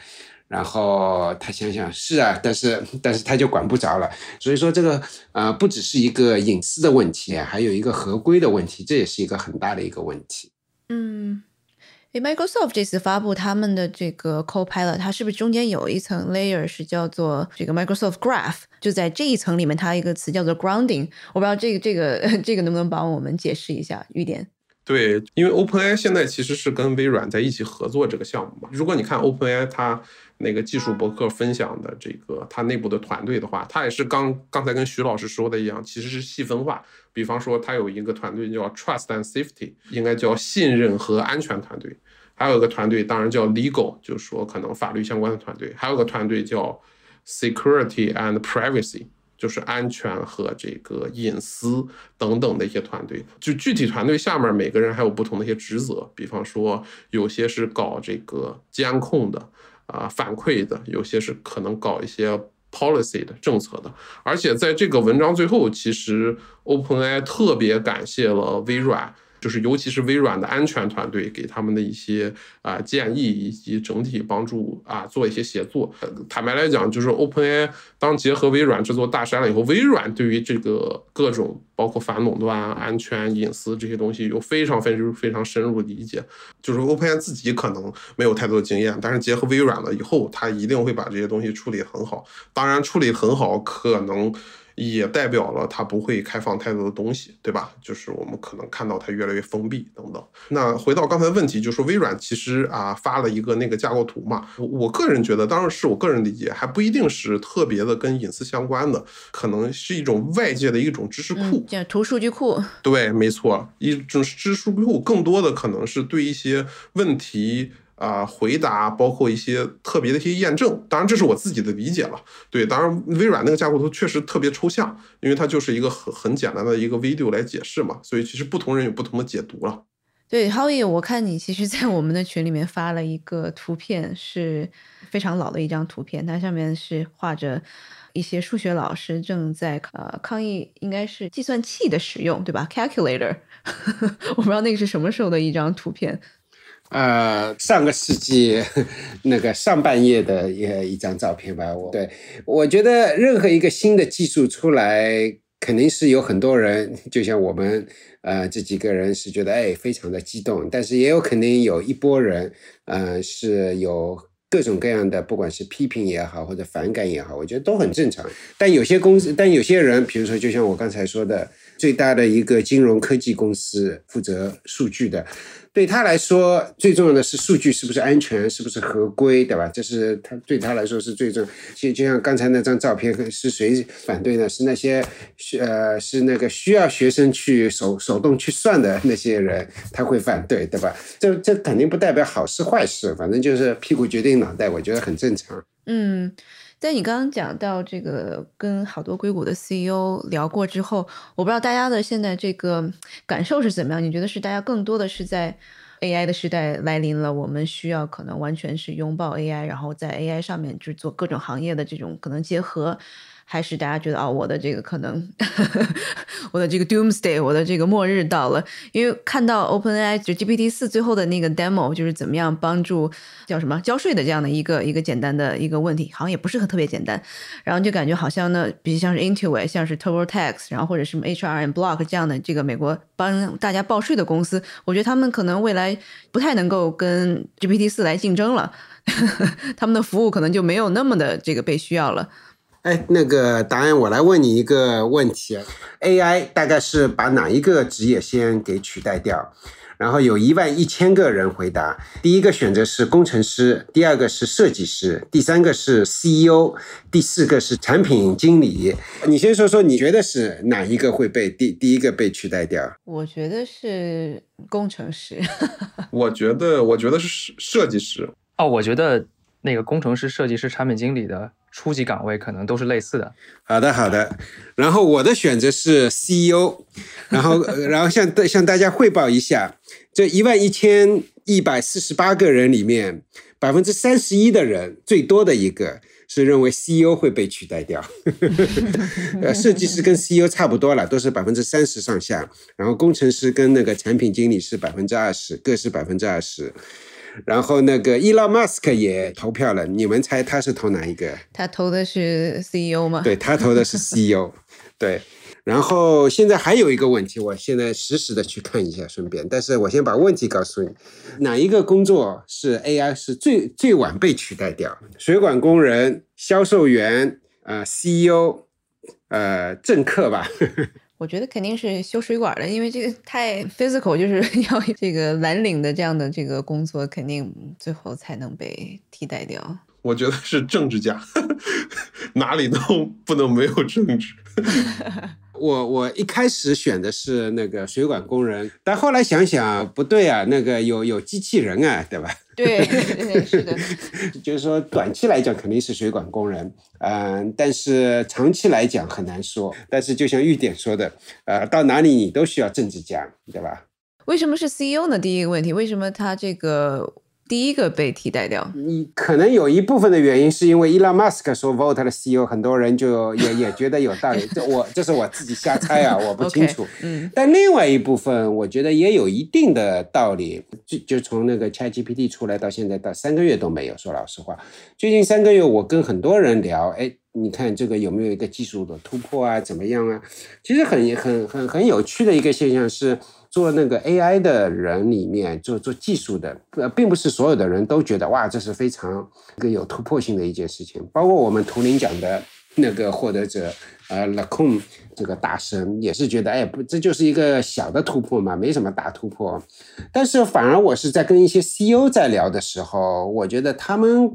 然后他想想是啊，但是但是他就管不着了，所以说这个呃不只是一个隐私的问题，还有一个合规的问题，这也是一个很大的一个问题。嗯，诶，Microsoft 这次发布他们的这个 Copilot，它是不是中间有一层 layer 是叫做这个 Microsoft Graph？就在这一层里面，它一个词叫做 Grounding。我不知道这个这个这个能不能帮我们解释一下，雨点。对，因为 OpenAI 现在其实是跟微软在一起合作这个项目嘛。如果你看 OpenAI 它那个技术博客分享的这个它内部的团队的话，它也是刚刚才跟徐老师说的一样，其实是细分化。比方说，它有一个团队叫 Trust and Safety，应该叫信任和安全团队；还有一个团队当然叫 Legal，就是说可能法律相关的团队；还有个团队叫 Security and Privacy，就是安全和这个隐私等等的一些团队。就具体团队下面每个人还有不同的一些职责，比方说有些是搞这个监控的。啊，反馈的有些是可能搞一些 policy 的政策的，而且在这个文章最后，其实 OpenAI 特别感谢了微软。就是尤其是微软的安全团队给他们的一些啊建议以及整体帮助啊做一些协作。坦白来讲，就是 OpenAI 当结合微软这座大山了以后，微软对于这个各种包括反垄断、安全、隐私这些东西有非常非常非常深入的理解。就是 OpenAI 自己可能没有太多经验，但是结合微软了以后，它一定会把这些东西处理很好。当然，处理很好可能。也代表了它不会开放太多的东西，对吧？就是我们可能看到它越来越封闭等等。那回到刚才问题，就说微软其实啊发了一个那个架构图嘛，我个人觉得，当然是我个人理解，还不一定是特别的跟隐私相关的，可能是一种外界的一种知识库，叫图数据库。对，没错，一种知识库，更多的可能是对一些问题。啊，回答包括一些特别的一些验证，当然这是我自己的理解了。对，当然微软那个架构图确实特别抽象，因为它就是一个很很简单的一个 video 来解释嘛，所以其实不同人有不同的解读了。对，Howie，我看你其实在我们的群里面发了一个图片，是非常老的一张图片，它上面是画着一些数学老师正在呃抗议，应该是计算器的使用，对吧？Calculator，我不知道那个是什么时候的一张图片。呃，上个世纪 那个上半叶的一一张照片吧。我对我觉得任何一个新的技术出来，肯定是有很多人，就像我们呃这几个人是觉得哎非常的激动，但是也有肯定有一波人，呃是有各种各样的，不管是批评也好或者反感也好，我觉得都很正常。但有些公司，但有些人，比如说就像我刚才说的，最大的一个金融科技公司负责数据的。对他来说，最重要的是数据是不是安全，是不是合规，对吧？这是他对他来说是最重。就就像刚才那张照片，是谁反对呢？是那些呃，是那个需要学生去手手动去算的那些人，他会反对，对吧？这这肯定不代表好事坏事，反正就是屁股决定脑袋，我觉得很正常。嗯。在你刚刚讲到这个跟好多硅谷的 CEO 聊过之后，我不知道大家的现在这个感受是怎么样？你觉得是大家更多的是在 AI 的时代来临了，我们需要可能完全是拥抱 AI，然后在 AI 上面去做各种行业的这种可能结合，还是大家觉得啊，我的这个可能，我的这个 doomsday，我的这个末日到了？因为看到 OpenAI 就 GPT 四最后的那个 demo，就是怎么样帮助叫什么交税的这样的一个一个简单的一个问题，好像也不是很特别简单。然后就感觉好像呢，比如像是 Intuit，像是 TurboTax，然后或者什么 HR and Block 这样的这个美国帮大家报税的公司，我觉得他们可能未来不太能够跟 GPT 四来竞争了，他们的服务可能就没有那么的这个被需要了。哎，那个答案，我来问你一个问题：AI 大概是把哪一个职业先给取代掉？然后有一万一千个人回答，第一个选择是工程师，第二个是设计师，第三个是 CEO，第四个是产品经理。你先说说，你觉得是哪一个会被第第一个被取代掉？我觉得是工程师。我觉得，我觉得是设计师。哦，我觉得那个工程师、设计师、产品经理的。初级岗位可能都是类似的。好的，好的。然后我的选择是 CEO。然后，然后向向大家汇报一下，这一万一千一百四十八个人里面，百分之三十一的人，最多的一个是认为 CEO 会被取代掉。呃，设计师跟 CEO 差不多了，都是百分之三十上下。然后工程师跟那个产品经理是百分之二十，各是百分之二十。然后那个伊隆马斯克也投票了，你们猜他是投哪一个？他投的是 CEO 吗？对他投的是 CEO，对。然后现在还有一个问题，我现在实时的去看一下，顺便。但是我先把问题告诉你，哪一个工作是 AI 是最最晚被取代掉？水管工人、销售员、呃 CEO、呃政客吧。我觉得肯定是修水管的，因为这个太 physical，就是 要这个蓝领的这样的这个工作，肯定最后才能被替代掉。我觉得是政治家，哪里都不能没有政治。我我一开始选的是那个水管工人，但后来想想不对啊，那个有有机器人啊，对吧？对，是的。就是说，短期来讲肯定是水管工人，嗯，但是长期来讲很难说。但是就像玉典说的，呃，到哪里你都需要政治家，对吧？为什么是 CEO 呢？第一个问题，为什么他这个？第一个被替代掉，你可能有一部分的原因是因为伊拉马斯克说 vote 的 CEO，很多人就也也觉得有道理。这我这是我自己瞎猜啊，我不清楚。嗯，但另外一部分我觉得也有一定的道理。就就从那个 ChatGPT 出来到现在到三个月都没有。说老实话，最近三个月我跟很多人聊，哎，你看这个有没有一个技术的突破啊？怎么样啊？其实很很很很有趣的一个现象是。做那个 AI 的人里面，做做技术的，呃，并不是所有的人都觉得哇，这是非常一个有突破性的一件事情。包括我们图灵奖的那个获得者，呃 l a c o n 这个大神也是觉得，哎，不，这就是一个小的突破嘛，没什么大突破。但是反而我是在跟一些 CEO 在聊的时候，我觉得他们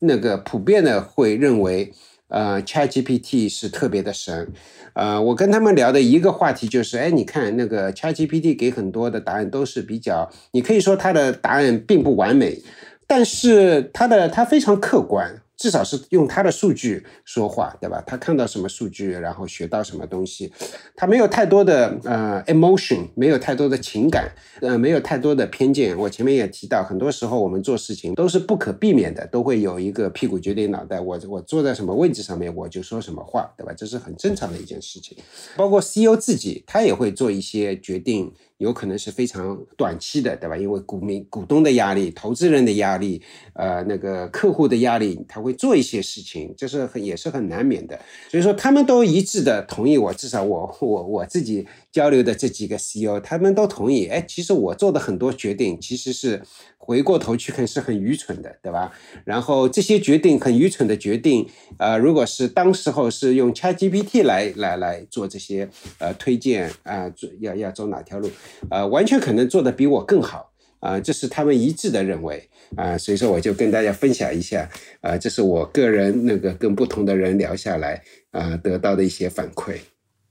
那个普遍的会认为，呃，ChatGPT 是特别的神。呃，我跟他们聊的一个话题就是，哎，你看那个 ChatGPT 给很多的答案都是比较，你可以说它的答案并不完美，但是它的它非常客观。至少是用他的数据说话，对吧？他看到什么数据，然后学到什么东西，他没有太多的呃 emotion，没有太多的情感，呃，没有太多的偏见。我前面也提到，很多时候我们做事情都是不可避免的，都会有一个屁股决定脑袋。我我坐在什么位置上面，我就说什么话，对吧？这是很正常的一件事情。包括 CEO 自己，他也会做一些决定。有可能是非常短期的，对吧？因为股民、股东的压力、投资人的压力，呃，那个客户的压力，他会做一些事情，就是很也是很难免的。所以说，他们都一致的同意我，至少我我我自己交流的这几个 CEO，他们都同意。哎，其实我做的很多决定，其实是。回过头去看是很愚蠢的，对吧？然后这些决定很愚蠢的决定，呃，如果是当时候是用 ChatGPT 来来来做这些呃推荐啊，要要走哪条路，呃，完全可能做的比我更好啊，这是他们一致的认为啊，所以说我就跟大家分享一下啊，这是我个人那个跟不同的人聊下来啊得到的一些反馈。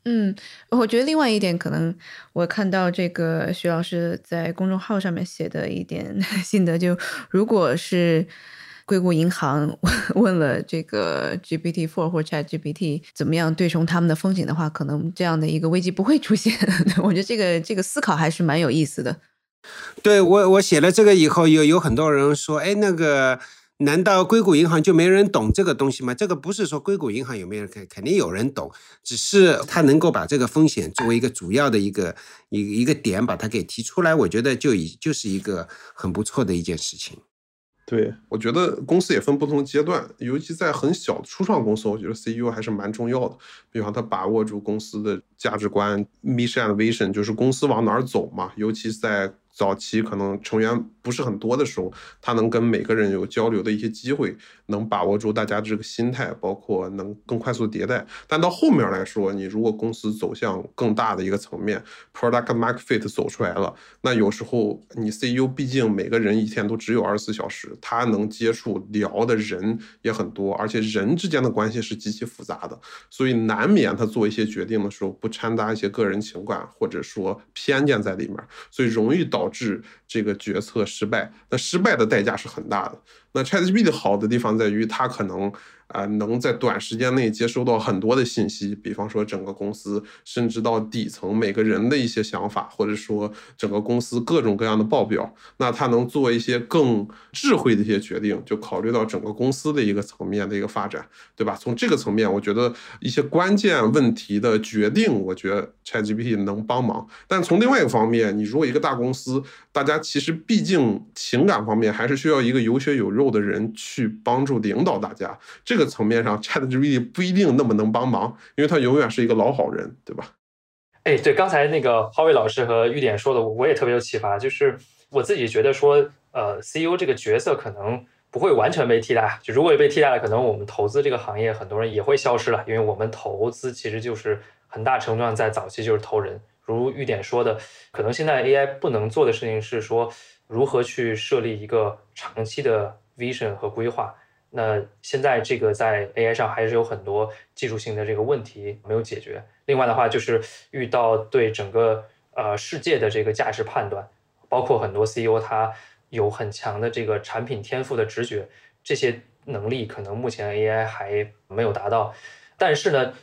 嗯，我觉得另外一点，可能我看到这个徐老师在公众号上面写的一点 心得，就如果是硅谷银行 问了这个 GPT Four 或 Chat GPT 怎么样对冲他们的风险的话，可能这样的一个危机不会出现。我觉得这个这个思考还是蛮有意思的。对我，我写了这个以后，有有很多人说，哎，那个。难道硅谷银行就没人懂这个东西吗？这个不是说硅谷银行有没有人肯肯定有人懂，只是他能够把这个风险作为一个主要的一个一一个点把它给提出来，我觉得就已就是一个很不错的一件事情。对，我觉得公司也分不同阶段，尤其在很小的初创公司，我觉得 CEO 还是蛮重要的。比方他把握住公司的价值观，mission and vision，就是公司往哪儿走嘛，尤其在。早期可能成员不是很多的时候，他能跟每个人有交流的一些机会，能把握住大家这个心态，包括能更快速迭代。但到后面来说，你如果公司走向更大的一个层面，product market fit 走出来了，那有时候你 CEO 毕竟每个人一天都只有二十四小时，他能接触聊的人也很多，而且人之间的关系是极其复杂的，所以难免他做一些决定的时候不掺杂一些个人情感或者说偏见在里面，所以容易导。导致这个决策失败，那失败的代价是很大的。那 ChatGPT 好的地方在于，它可能。啊，能在短时间内接收到很多的信息，比方说整个公司，甚至到底层每个人的一些想法，或者说整个公司各种各样的报表，那他能做一些更智慧的一些决定，就考虑到整个公司的一个层面的一个发展，对吧？从这个层面，我觉得一些关键问题的决定，我觉得 ChatGPT 能帮忙。但从另外一个方面，你如果一个大公司，大家其实毕竟情感方面还是需要一个有血有肉的人去帮助领导大家。这个层面上，ChatGPT 不一定那么能帮忙，因为他永远是一个老好人，对吧？哎，对，刚才那个浩伟老师和玉典说的，我也特别有启发。就是我自己觉得说，呃，CEO 这个角色可能不会完全被替代。就如果被替代了，可能我们投资这个行业很多人也会消失了，因为我们投资其实就是很大程度上在早期就是投人。如玉典说的，可能现在 AI 不能做的事情是说，如何去设立一个长期的 vision 和规划。那现在这个在 AI 上还是有很多技术性的这个问题没有解决。另外的话，就是遇到对整个呃世界的这个价值判断，包括很多 CEO 他有很强的这个产品天赋的直觉，这些能力可能目前 AI 还没有达到。但是呢，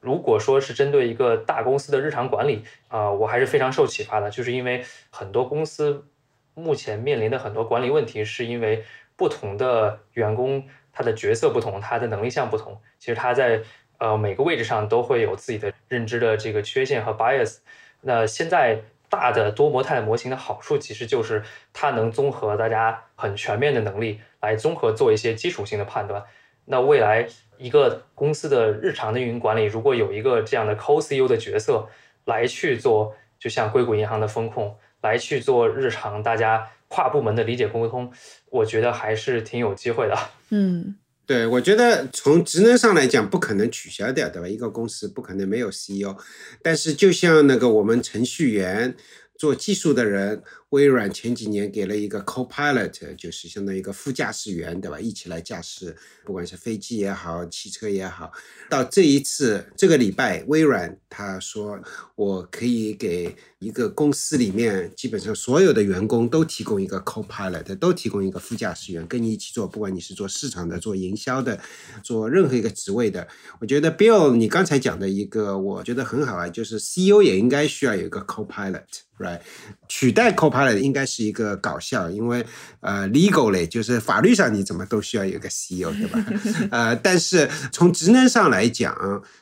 如果说是针对一个大公司的日常管理啊，我还是非常受启发的，就是因为很多公司目前面临的很多管理问题，是因为。不同的员工，他的角色不同，他的能力项不同，其实他在呃每个位置上都会有自己的认知的这个缺陷和 bias。那现在大的多模态模型的好处，其实就是它能综合大家很全面的能力，来综合做一些基础性的判断。那未来一个公司的日常的运营管理，如果有一个这样的 co-CEO 的角色来去做，就像硅谷银行的风控，来去做日常大家。跨部门的理解沟通，我觉得还是挺有机会的。嗯，对，我觉得从职能上来讲，不可能取消掉，对吧？一个公司不可能没有 CEO，但是就像那个我们程序员做技术的人。微软前几年给了一个 co-pilot，就是相当于一个副驾驶员，对吧？一起来驾驶，不管是飞机也好，汽车也好。到这一次这个礼拜，微软他说，我可以给一个公司里面基本上所有的员工都提供一个 co-pilot，都提供一个副驾驶员跟你一起做，不管你是做市场的、做营销的、做任何一个职位的。我觉得 Bill，你刚才讲的一个，我觉得很好啊，就是 CEO 也应该需要有一个 co-pilot，right？取代 co-pilot。应该是一个搞笑，因为呃，legal 类就是法律上你怎么都需要有个 CEO，对吧？呃，但是从职能上来讲，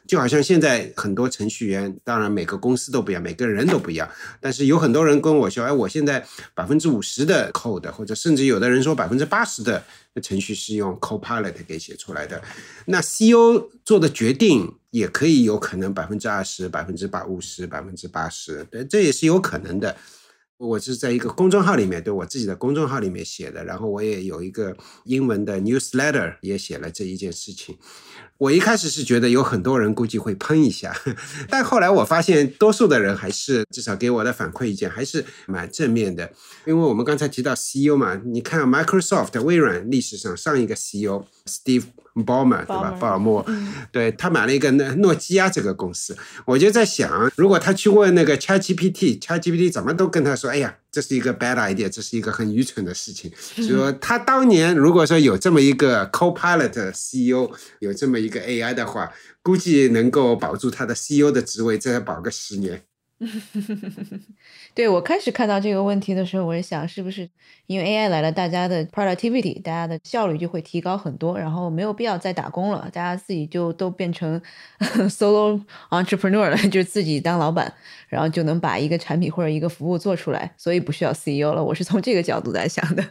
就好像现在很多程序员，当然每个公司都不一样，每个人都不一样，但是有很多人跟我说，哎，我现在百分之五十的 code，或者甚至有的人说百分之八十的程序是用 Copilot 给写出来的，那 CEO 做的决定也可以有可能百分之二十、百分之八五十、百分之八十，这也是有可能的。我是在一个公众号里面，对我自己的公众号里面写的，然后我也有一个英文的 newsletter，也写了这一件事情。我一开始是觉得有很多人估计会喷一下，但后来我发现多数的人还是至少给我的反馈意见还是蛮正面的。因为我们刚才提到 CEO 嘛，你看 Microsoft 微软历史上上一个 CEO Steve Ballmer 对吧？鲍尔默，对他买了一个诺诺基亚这个公司，我就在想，如果他去问那个 ChatGPT，ChatGPT 怎么都跟他说，哎呀。这是一个 bad idea，这是一个很愚蠢的事情。所以说，他当年如果说有这么一个 co-pilot CEO，有这么一个 AI 的话，估计能够保住他的 CEO 的职位，再保个十年。对我开始看到这个问题的时候，我也想，是不是因为 AI 来了，大家的 productivity，大家的效率就会提高很多，然后没有必要再打工了，大家自己就都变成 solo entrepreneur 了，就自己当老板，然后就能把一个产品或者一个服务做出来，所以不需要 CEO 了。我是从这个角度在想的。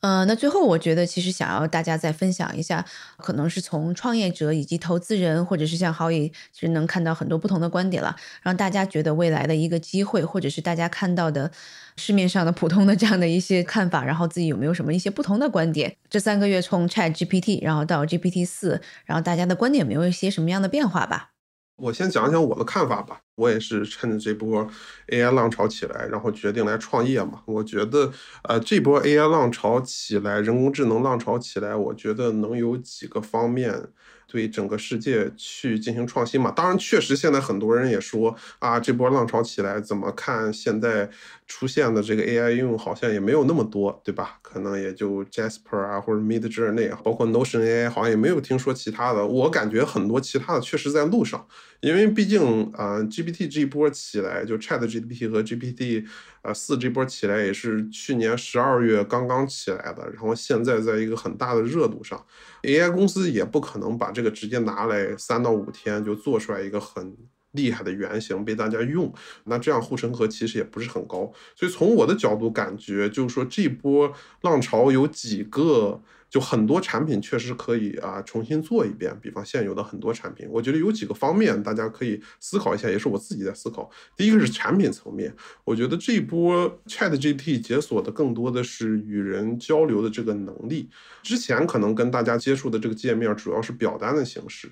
呃，那最后我觉得，其实想要大家再分享一下，可能是从创业者以及投资人，或者是像郝宇，其实能看到很多不同的观点了，让大家觉得未来的一个机会，或者是大家看到的市面上的普通的这样的一些看法，然后自己有没有什么一些不同的观点？这三个月从 Chat GPT 然后到 GPT 四，然后大家的观点有没有一些什么样的变化吧？我先讲讲我的看法吧。我也是趁着这波 AI 浪潮起来，然后决定来创业嘛。我觉得，呃，这波 AI 浪潮起来，人工智能浪潮起来，我觉得能有几个方面。对整个世界去进行创新嘛？当然，确实现在很多人也说啊，这波浪潮起来，怎么看现在出现的这个 AI 应用好像也没有那么多，对吧？可能也就 Jasper 啊，或者 Midjourney，包括 Notion AI，好像也没有听说其他的。我感觉很多其他的确实在路上，因为毕竟啊，GPT 这一波起来，就 ChatGPT 和 GPT。啊，四这波起来也是去年十二月刚刚起来的，然后现在在一个很大的热度上，AI 公司也不可能把这个直接拿来三到五天就做出来一个很厉害的原型被大家用，那这样护城河其实也不是很高，所以从我的角度感觉就是说这波浪潮有几个。就很多产品确实可以啊重新做一遍，比方现有的很多产品，我觉得有几个方面大家可以思考一下，也是我自己在思考。第一个是产品层面，我觉得这波 Chat GPT 解锁的更多的是与人交流的这个能力。之前可能跟大家接触的这个界面主要是表单的形式，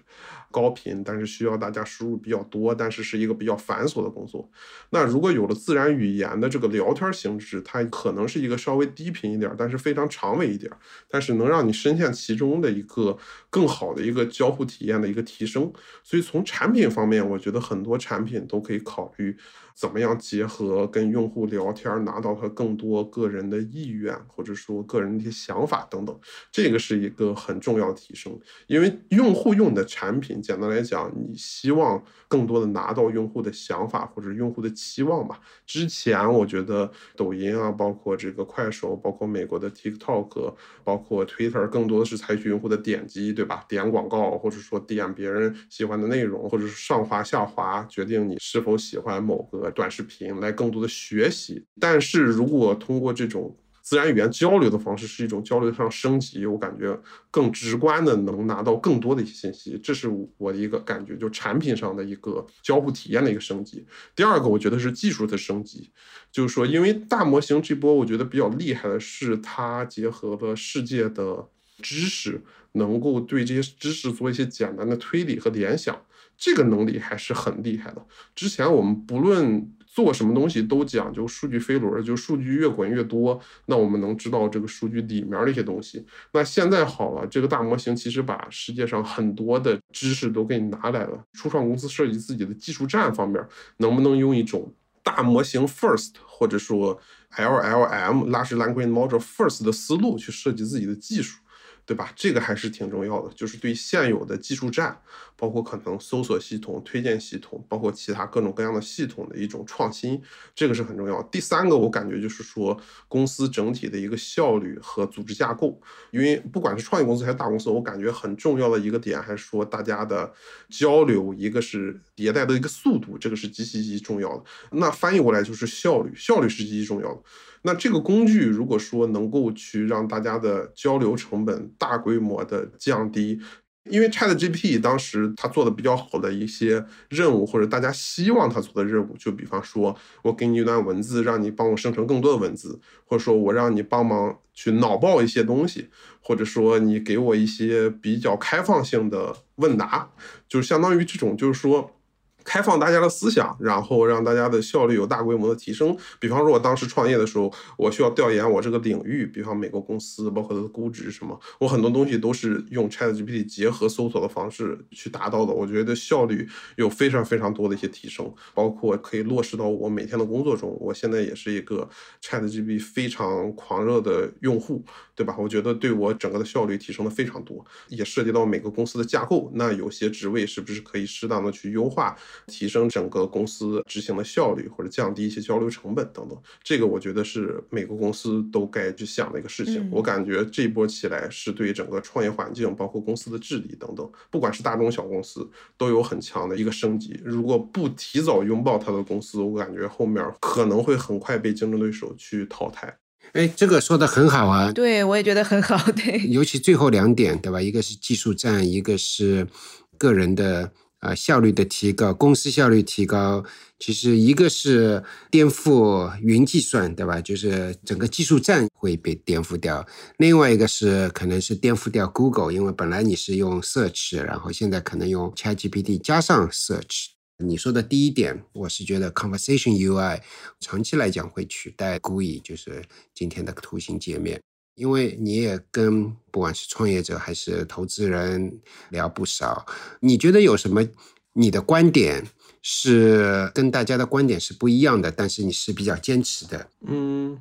高频，但是需要大家输入比较多，但是是一个比较繁琐的工作。那如果有了自然语言的这个聊天形式，它可能是一个稍微低频一点，但是非常长尾一点，但是能。让你深陷其中的一个更好的一个交互体验的一个提升，所以从产品方面，我觉得很多产品都可以考虑。怎么样结合跟用户聊天，拿到他更多个人的意愿，或者说个人的一些想法等等，这个是一个很重要的提升。因为用户用你的产品，简单来讲，你希望更多的拿到用户的想法或者用户的期望吧。之前我觉得抖音啊，包括这个快手，包括美国的 TikTok，包括 Twitter，更多的是采取用户的点击，对吧？点广告，或者说点别人喜欢的内容，或者是上滑下滑，决定你是否喜欢某个。短视频来更多的学习，但是如果通过这种自然语言交流的方式，是一种交流上升级，我感觉更直观的能拿到更多的一些信息，这是我的一个感觉，就产品上的一个交互体验的一个升级。第二个，我觉得是技术的升级，就是说，因为大模型这波我觉得比较厉害的是，它结合了世界的知识，能够对这些知识做一些简单的推理和联想。这个能力还是很厉害的。之前我们不论做什么东西都讲究数据飞轮，就数据越滚越多，那我们能知道这个数据里面的一些东西。那现在好了，这个大模型其实把世界上很多的知识都给你拿来了。初创公司设计自己的技术栈方面，能不能用一种大模型 first，或者说 LLM large language model first 的思路去设计自己的技术？对吧？这个还是挺重要的，就是对现有的技术栈，包括可能搜索系统、推荐系统，包括其他各种各样的系统的一种创新，这个是很重要。第三个，我感觉就是说公司整体的一个效率和组织架构，因为不管是创业公司还是大公司，我感觉很重要的一个点还是说大家的交流，一个是迭代的一个速度，这个是极其极其重要的。那翻译过来就是效率，效率是极其重要的。那这个工具如果说能够去让大家的交流成本大规模的降低，因为 Chat GPT 当时它做的比较好的一些任务，或者大家希望它做的任务，就比方说我给你一段文字，让你帮我生成更多的文字，或者说我让你帮忙去脑爆一些东西，或者说你给我一些比较开放性的问答，就相当于这种，就是说。开放大家的思想，然后让大家的效率有大规模的提升。比方说，我当时创业的时候，我需要调研我这个领域，比方美国公司，包括它的估值什么，我很多东西都是用 ChatGPT 结合搜索的方式去达到的。我觉得效率有非常非常多的一些提升，包括可以落实到我每天的工作中。我现在也是一个 ChatGPT 非常狂热的用户，对吧？我觉得对我整个的效率提升的非常多，也涉及到每个公司的架构。那有些职位是不是可以适当的去优化，提升整个公司执行的效率，或者降低一些交流成本等等？这个我觉得是每个公司都该去想的一个事情。我感觉这一波起来是对整个创业环境，包括公司的治理等等，不管是大中小公司，都有很强的一个升级。如果不提早拥抱它的公司，我感觉后面可能会很快被竞争对手去淘汰。哎，这个说的很好啊！对我也觉得很好。对，尤其最后两点，对吧？一个是技术战，一个是个人的啊效率的提高，公司效率提高。其实一个是颠覆云计算，对吧？就是整个技术战会被颠覆掉。另外一个是可能是颠覆掉 Google，因为本来你是用 Search，然后现在可能用 ChatGPT 加上 Search。你说的第一点，我是觉得 Conversation UI 长期来讲会取代 GUI，就是今天的图形界面。因为你也跟不管是创业者还是投资人聊不少，你觉得有什么你的观点是跟大家的观点是不一样的，但是你是比较坚持的？嗯。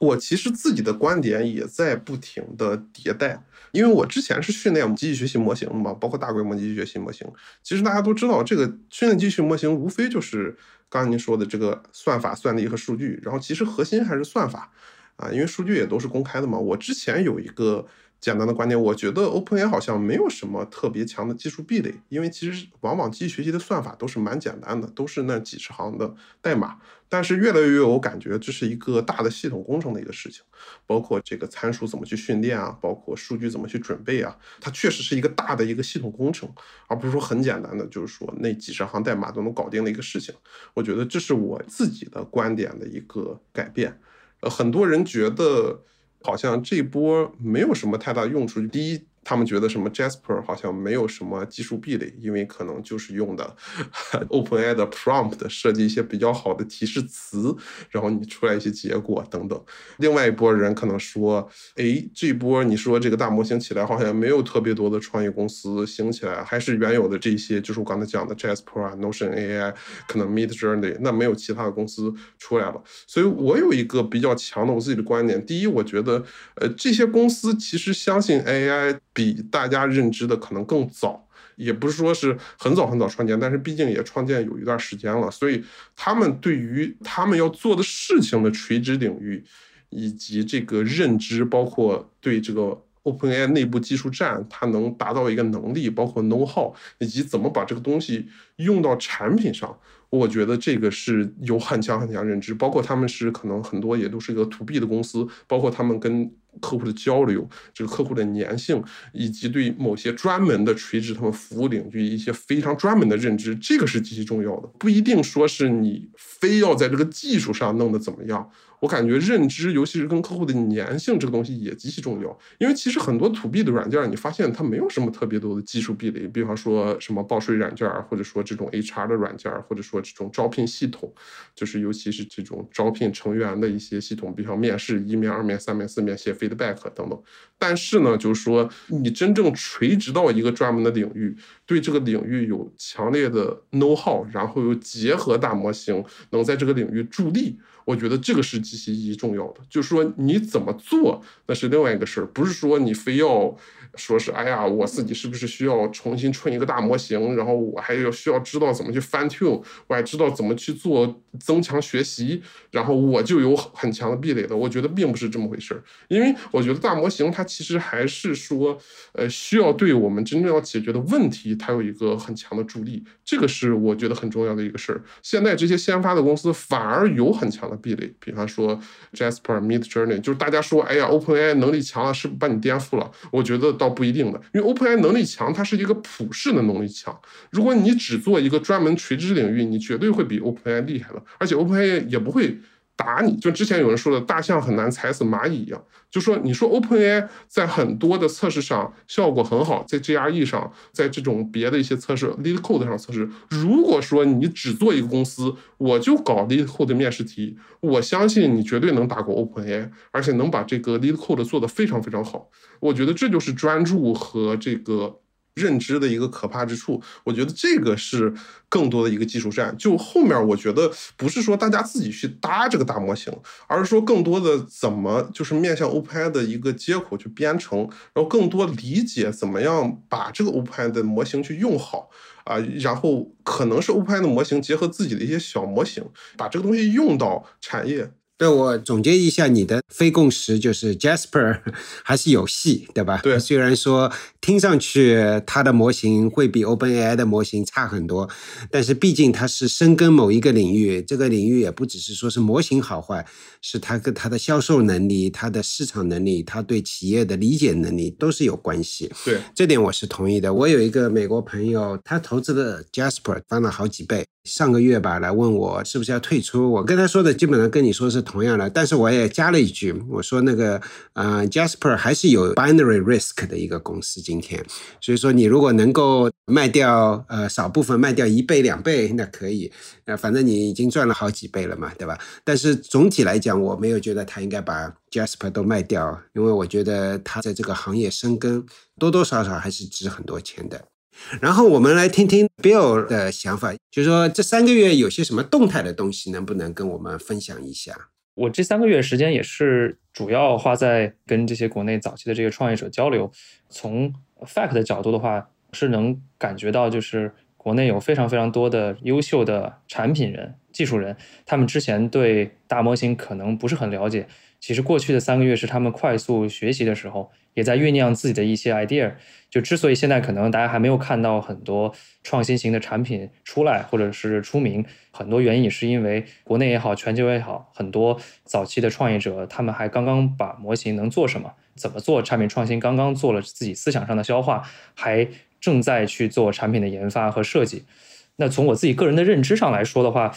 我其实自己的观点也在不停的迭代，因为我之前是训练我们机器学习模型的嘛，包括大规模机器学习模型。其实大家都知道，这个训练机器模型无非就是刚刚您说的这个算法、算力和数据，然后其实核心还是算法啊，因为数据也都是公开的嘛。我之前有一个。简单的观点，我觉得 OpenAI 好像没有什么特别强的技术壁垒，因为其实往往机器学习的算法都是蛮简单的，都是那几十行的代码。但是越来越我感觉这是一个大的系统工程的一个事情，包括这个参数怎么去训练啊，包括数据怎么去准备啊，它确实是一个大的一个系统工程，而不是说很简单的，就是说那几十行代码都能搞定的一个事情。我觉得这是我自己的观点的一个改变。呃，很多人觉得。好像这波没有什么太大用处。第一。他们觉得什么 Jasper 好像没有什么技术壁垒，因为可能就是用的 OpenAI 的 prompt 设计一些比较好的提示词，然后你出来一些结果等等。另外一波人可能说，哎，这波你说这个大模型起来好像没有特别多的创业公司兴起来，还是原有的这些，就是我刚才讲的 Jasper 啊、Notion AI，可能 Mid Journey，那没有其他的公司出来了。所以我有一个比较强的我自己的观点，第一，我觉得，呃，这些公司其实相信 AI。比大家认知的可能更早，也不是说是很早很早创建，但是毕竟也创建有一段时间了，所以他们对于他们要做的事情的垂直领域，以及这个认知，包括对这个 OpenAI 内部技术站，它能达到一个能力，包括 know how，以及怎么把这个东西用到产品上。我觉得这个是有很强很强认知，包括他们是可能很多也都是一个 to B 的公司，包括他们跟客户的交流，这个客户的粘性，以及对某些专门的垂直他们服务领域一些非常专门的认知，这个是极其重要的，不一定说是你非要在这个技术上弄得怎么样。我感觉认知，尤其是跟客户的粘性这个东西也极其重要，因为其实很多 to B 的软件，你发现它没有什么特别多的技术壁垒，比方说什么报税软件，或者说这种 HR 的软件，或者说这种招聘系统，就是尤其是这种招聘成员的一些系统，比方面试一面、二面、三面、四面写 feedback 等等。但是呢，就是说你真正垂直到一个专门的领域，对这个领域有强烈的 know how，然后又结合大模型，能在这个领域助力。我觉得这个是极其意义重要的，就是说你怎么做那是另外一个事儿，不是说你非要说是哎呀，我自己是不是需要重新创一个大模型，然后我还要需要知道怎么去 fine tune，我还知道怎么去做增强学习，然后我就有很强的壁垒的。我觉得并不是这么回事儿，因为我觉得大模型它其实还是说，呃，需要对我们真正要解决的问题，它有一个很强的助力，这个是我觉得很重要的一个事儿。现在这些先发的公司反而有很强的。壁垒，比方说 Jasper、Mid Journey，就是大家说，哎呀，OpenAI 能力强了，是不是把你颠覆了？我觉得倒不一定的，因为 OpenAI 能力强，它是一个普世的能力强。如果你只做一个专门垂直领域，你绝对会比 OpenAI 厉害的，而且 OpenAI 也不会。打你就之前有人说的大象很难踩死蚂蚁一样，就说你说 OpenAI 在很多的测试上效果很好，在 GRE 上，在这种别的一些测试 LeetCode 上测试，如果说你只做一个公司，我就搞 LeetCode 面试题，我相信你绝对能打过 OpenAI，而且能把这个 LeetCode 做得非常非常好。我觉得这就是专注和这个认知的一个可怕之处。我觉得这个是更多的一个技术战。就后面我觉得不是说大家自己去搭这个大模型，而是说更多的怎么就是面向 OpenAI 的一个接口去编程，然后更多理解怎么样把这个 OpenAI 的模型去用好啊，然后可能是 OpenAI 的模型结合自己的一些小模型，把这个东西用到产业。对我总结一下，你的非共识就是 Jasper 还是有戏，对吧？对，虽然说听上去它的模型会比 OpenAI 的模型差很多，但是毕竟它是深耕某一个领域，这个领域也不只是说是模型好坏，是它跟它的销售能力、它的市场能力、它对企业的理解能力都是有关系。对，这点我是同意的。我有一个美国朋友，他投资的 Jasper 翻了好几倍。上个月吧，来问我是不是要退出。我跟他说的基本上跟你说是同样的，但是我也加了一句，我说那个呃，Jasper 还是有 binary risk 的一个公司。今天，所以说你如果能够卖掉呃少部分卖掉一倍两倍，那可以，呃，反正你已经赚了好几倍了嘛，对吧？但是总体来讲，我没有觉得他应该把 Jasper 都卖掉，因为我觉得他在这个行业深耕，多多少少还是值很多钱的。然后我们来听听 Bill 的想法，就是说这三个月有些什么动态的东西，能不能跟我们分享一下？我这三个月时间也是主要花在跟这些国内早期的这个创业者交流。从 Fact 的角度的话，是能感觉到，就是国内有非常非常多的优秀的产品人、技术人，他们之前对大模型可能不是很了解。其实过去的三个月是他们快速学习的时候，也在酝酿自己的一些 idea。就之所以现在可能大家还没有看到很多创新型的产品出来，或者是出名，很多原因也是因为国内也好，全球也好，很多早期的创业者他们还刚刚把模型能做什么、怎么做产品创新，刚刚做了自己思想上的消化，还正在去做产品的研发和设计。那从我自己个人的认知上来说的话，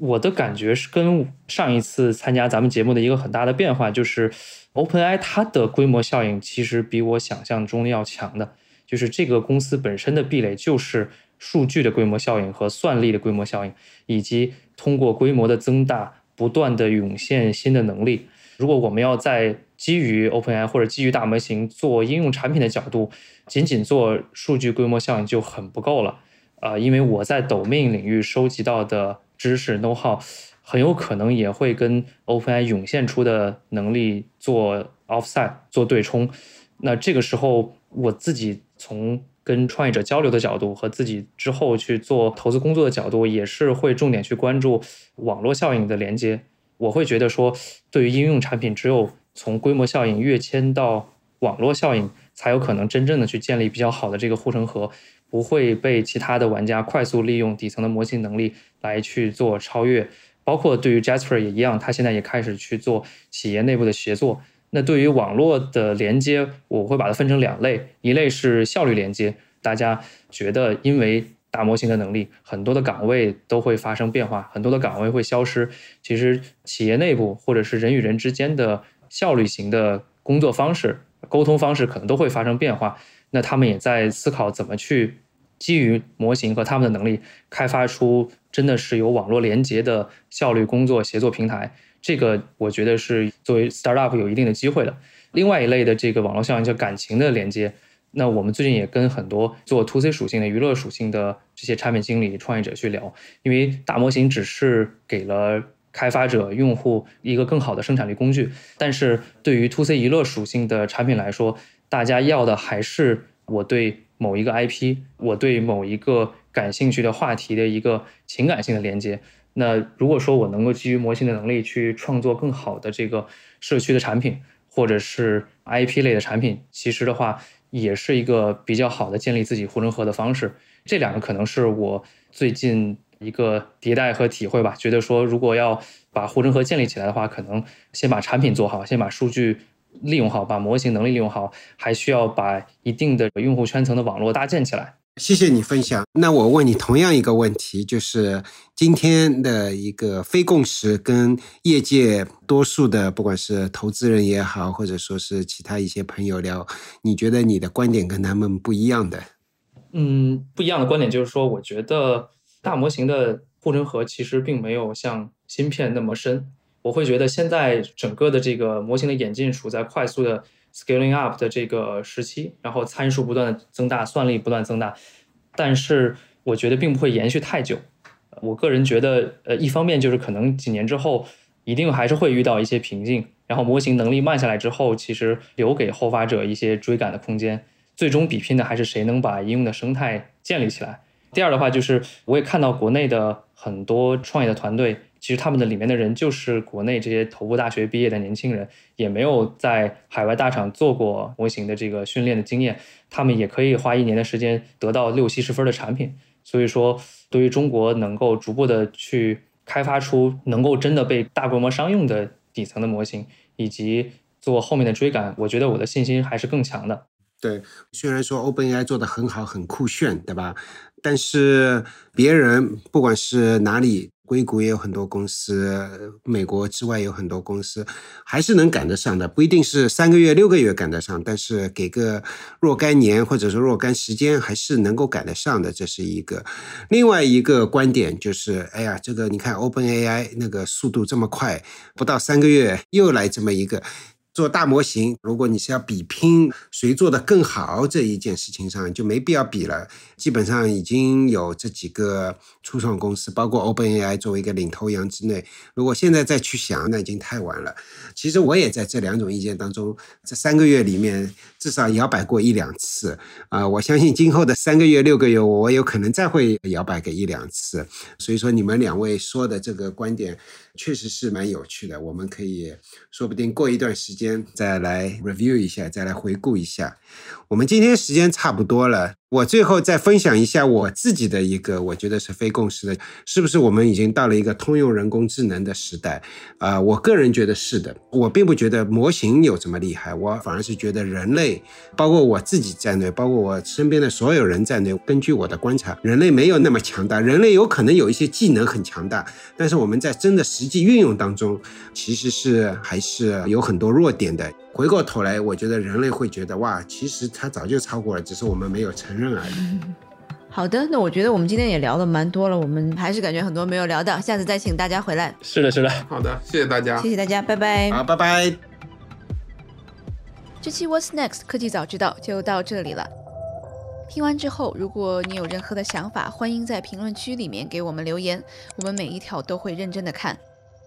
我的感觉是跟上一次参加咱们节目的一个很大的变化，就是 OpenAI 它的规模效应其实比我想象中要强的。就是这个公司本身的壁垒就是数据的规模效应和算力的规模效应，以及通过规模的增大不断的涌现新的能力。如果我们要在基于 OpenAI 或者基于大模型做应用产品的角度，仅仅做数据规模效应就很不够了。啊，因为我在 domain 领域收集到的。知识 know how 很有可能也会跟 OpenAI 涌现出的能力做 offside 做对冲。那这个时候，我自己从跟创业者交流的角度和自己之后去做投资工作的角度，也是会重点去关注网络效应的连接。我会觉得说，对于应用产品，只有从规模效应跃迁到网络效应，才有可能真正的去建立比较好的这个护城河。不会被其他的玩家快速利用底层的模型能力来去做超越，包括对于 Jasper 也一样，他现在也开始去做企业内部的协作。那对于网络的连接，我会把它分成两类，一类是效率连接，大家觉得因为大模型的能力，很多的岗位都会发生变化，很多的岗位会消失。其实企业内部或者是人与人之间的效率型的工作方式、沟通方式，可能都会发生变化。那他们也在思考怎么去基于模型和他们的能力，开发出真的是有网络连接的效率工作协作平台。这个我觉得是作为 startup 有一定的机会的。另外一类的这个网络效应叫感情的连接。那我们最近也跟很多做 to C 属性的娱乐属性的这些产品经理、创业者去聊，因为大模型只是给了开发者、用户一个更好的生产力工具，但是对于 to C 娱乐属性的产品来说。大家要的还是我对某一个 IP，我对某一个感兴趣的话题的一个情感性的连接。那如果说我能够基于模型的能力去创作更好的这个社区的产品，或者是 IP 类的产品，其实的话也是一个比较好的建立自己护城河的方式。这两个可能是我最近一个迭代和体会吧。觉得说，如果要把护城河建立起来的话，可能先把产品做好，先把数据。利用好，把模型能力利用好，还需要把一定的用户圈层的网络搭建起来。谢谢你分享。那我问你同样一个问题，就是今天的一个非共识，跟业界多数的，不管是投资人也好，或者说是其他一些朋友聊，你觉得你的观点跟他们不一样的？嗯，不一样的观点就是说，我觉得大模型的护城河其实并没有像芯片那么深。我会觉得现在整个的这个模型的演进处在快速的 scaling up 的这个时期，然后参数不断的增大，算力不断增大，但是我觉得并不会延续太久。我个人觉得，呃，一方面就是可能几年之后一定还是会遇到一些瓶颈，然后模型能力慢下来之后，其实留给后发者一些追赶的空间。最终比拼的还是谁能把应用的生态建立起来。第二的话，就是我也看到国内的很多创业的团队。其实他们的里面的人就是国内这些头部大学毕业的年轻人，也没有在海外大厂做过模型的这个训练的经验，他们也可以花一年的时间得到六七十分的产品。所以说，对于中国能够逐步的去开发出能够真的被大规模商用的底层的模型，以及做后面的追赶，我觉得我的信心还是更强的。对，虽然说 OpenAI 做的很好，很酷炫，对吧？但是别人不管是哪里。硅谷也有很多公司，美国之外有很多公司，还是能赶得上的。不一定是三个月、六个月赶得上，但是给个若干年或者说若干时间，还是能够赶得上的。这是一个。另外一个观点就是，哎呀，这个你看 OpenAI 那个速度这么快，不到三个月又来这么一个。做大模型，如果你是要比拼谁做的更好这一件事情上，就没必要比了。基本上已经有这几个初创公司，包括 OpenAI 作为一个领头羊之内。如果现在再去想，那已经太晚了。其实我也在这两种意见当中，这三个月里面至少摇摆过一两次啊。我相信今后的三个月、六个月，我有可能再会摇摆个一两次。所以说，你们两位说的这个观点。确实是蛮有趣的，我们可以说不定过一段时间再来 review 一下，再来回顾一下。我们今天时间差不多了。我最后再分享一下我自己的一个，我觉得是非共识的，是不是我们已经到了一个通用人工智能的时代？啊，我个人觉得是的。我并不觉得模型有这么厉害，我反而是觉得人类，包括我自己在内，包括我身边的所有人在内，根据我的观察，人类没有那么强大。人类有可能有一些技能很强大，但是我们在真的实际运用当中，其实是还是有很多弱点的。回过头来，我觉得人类会觉得哇，其实它早就超过了，只是我们没有承认而已。好的，那我觉得我们今天也聊了蛮多了，我们还是感觉很多没有聊到，下次再请大家回来。是的，是的，好的，谢谢大家，谢谢大家，拜拜。好，拜拜。这期 What's Next 科技早知道就到这里了。听完之后，如果你有任何的想法，欢迎在评论区里面给我们留言，我们每一条都会认真的看。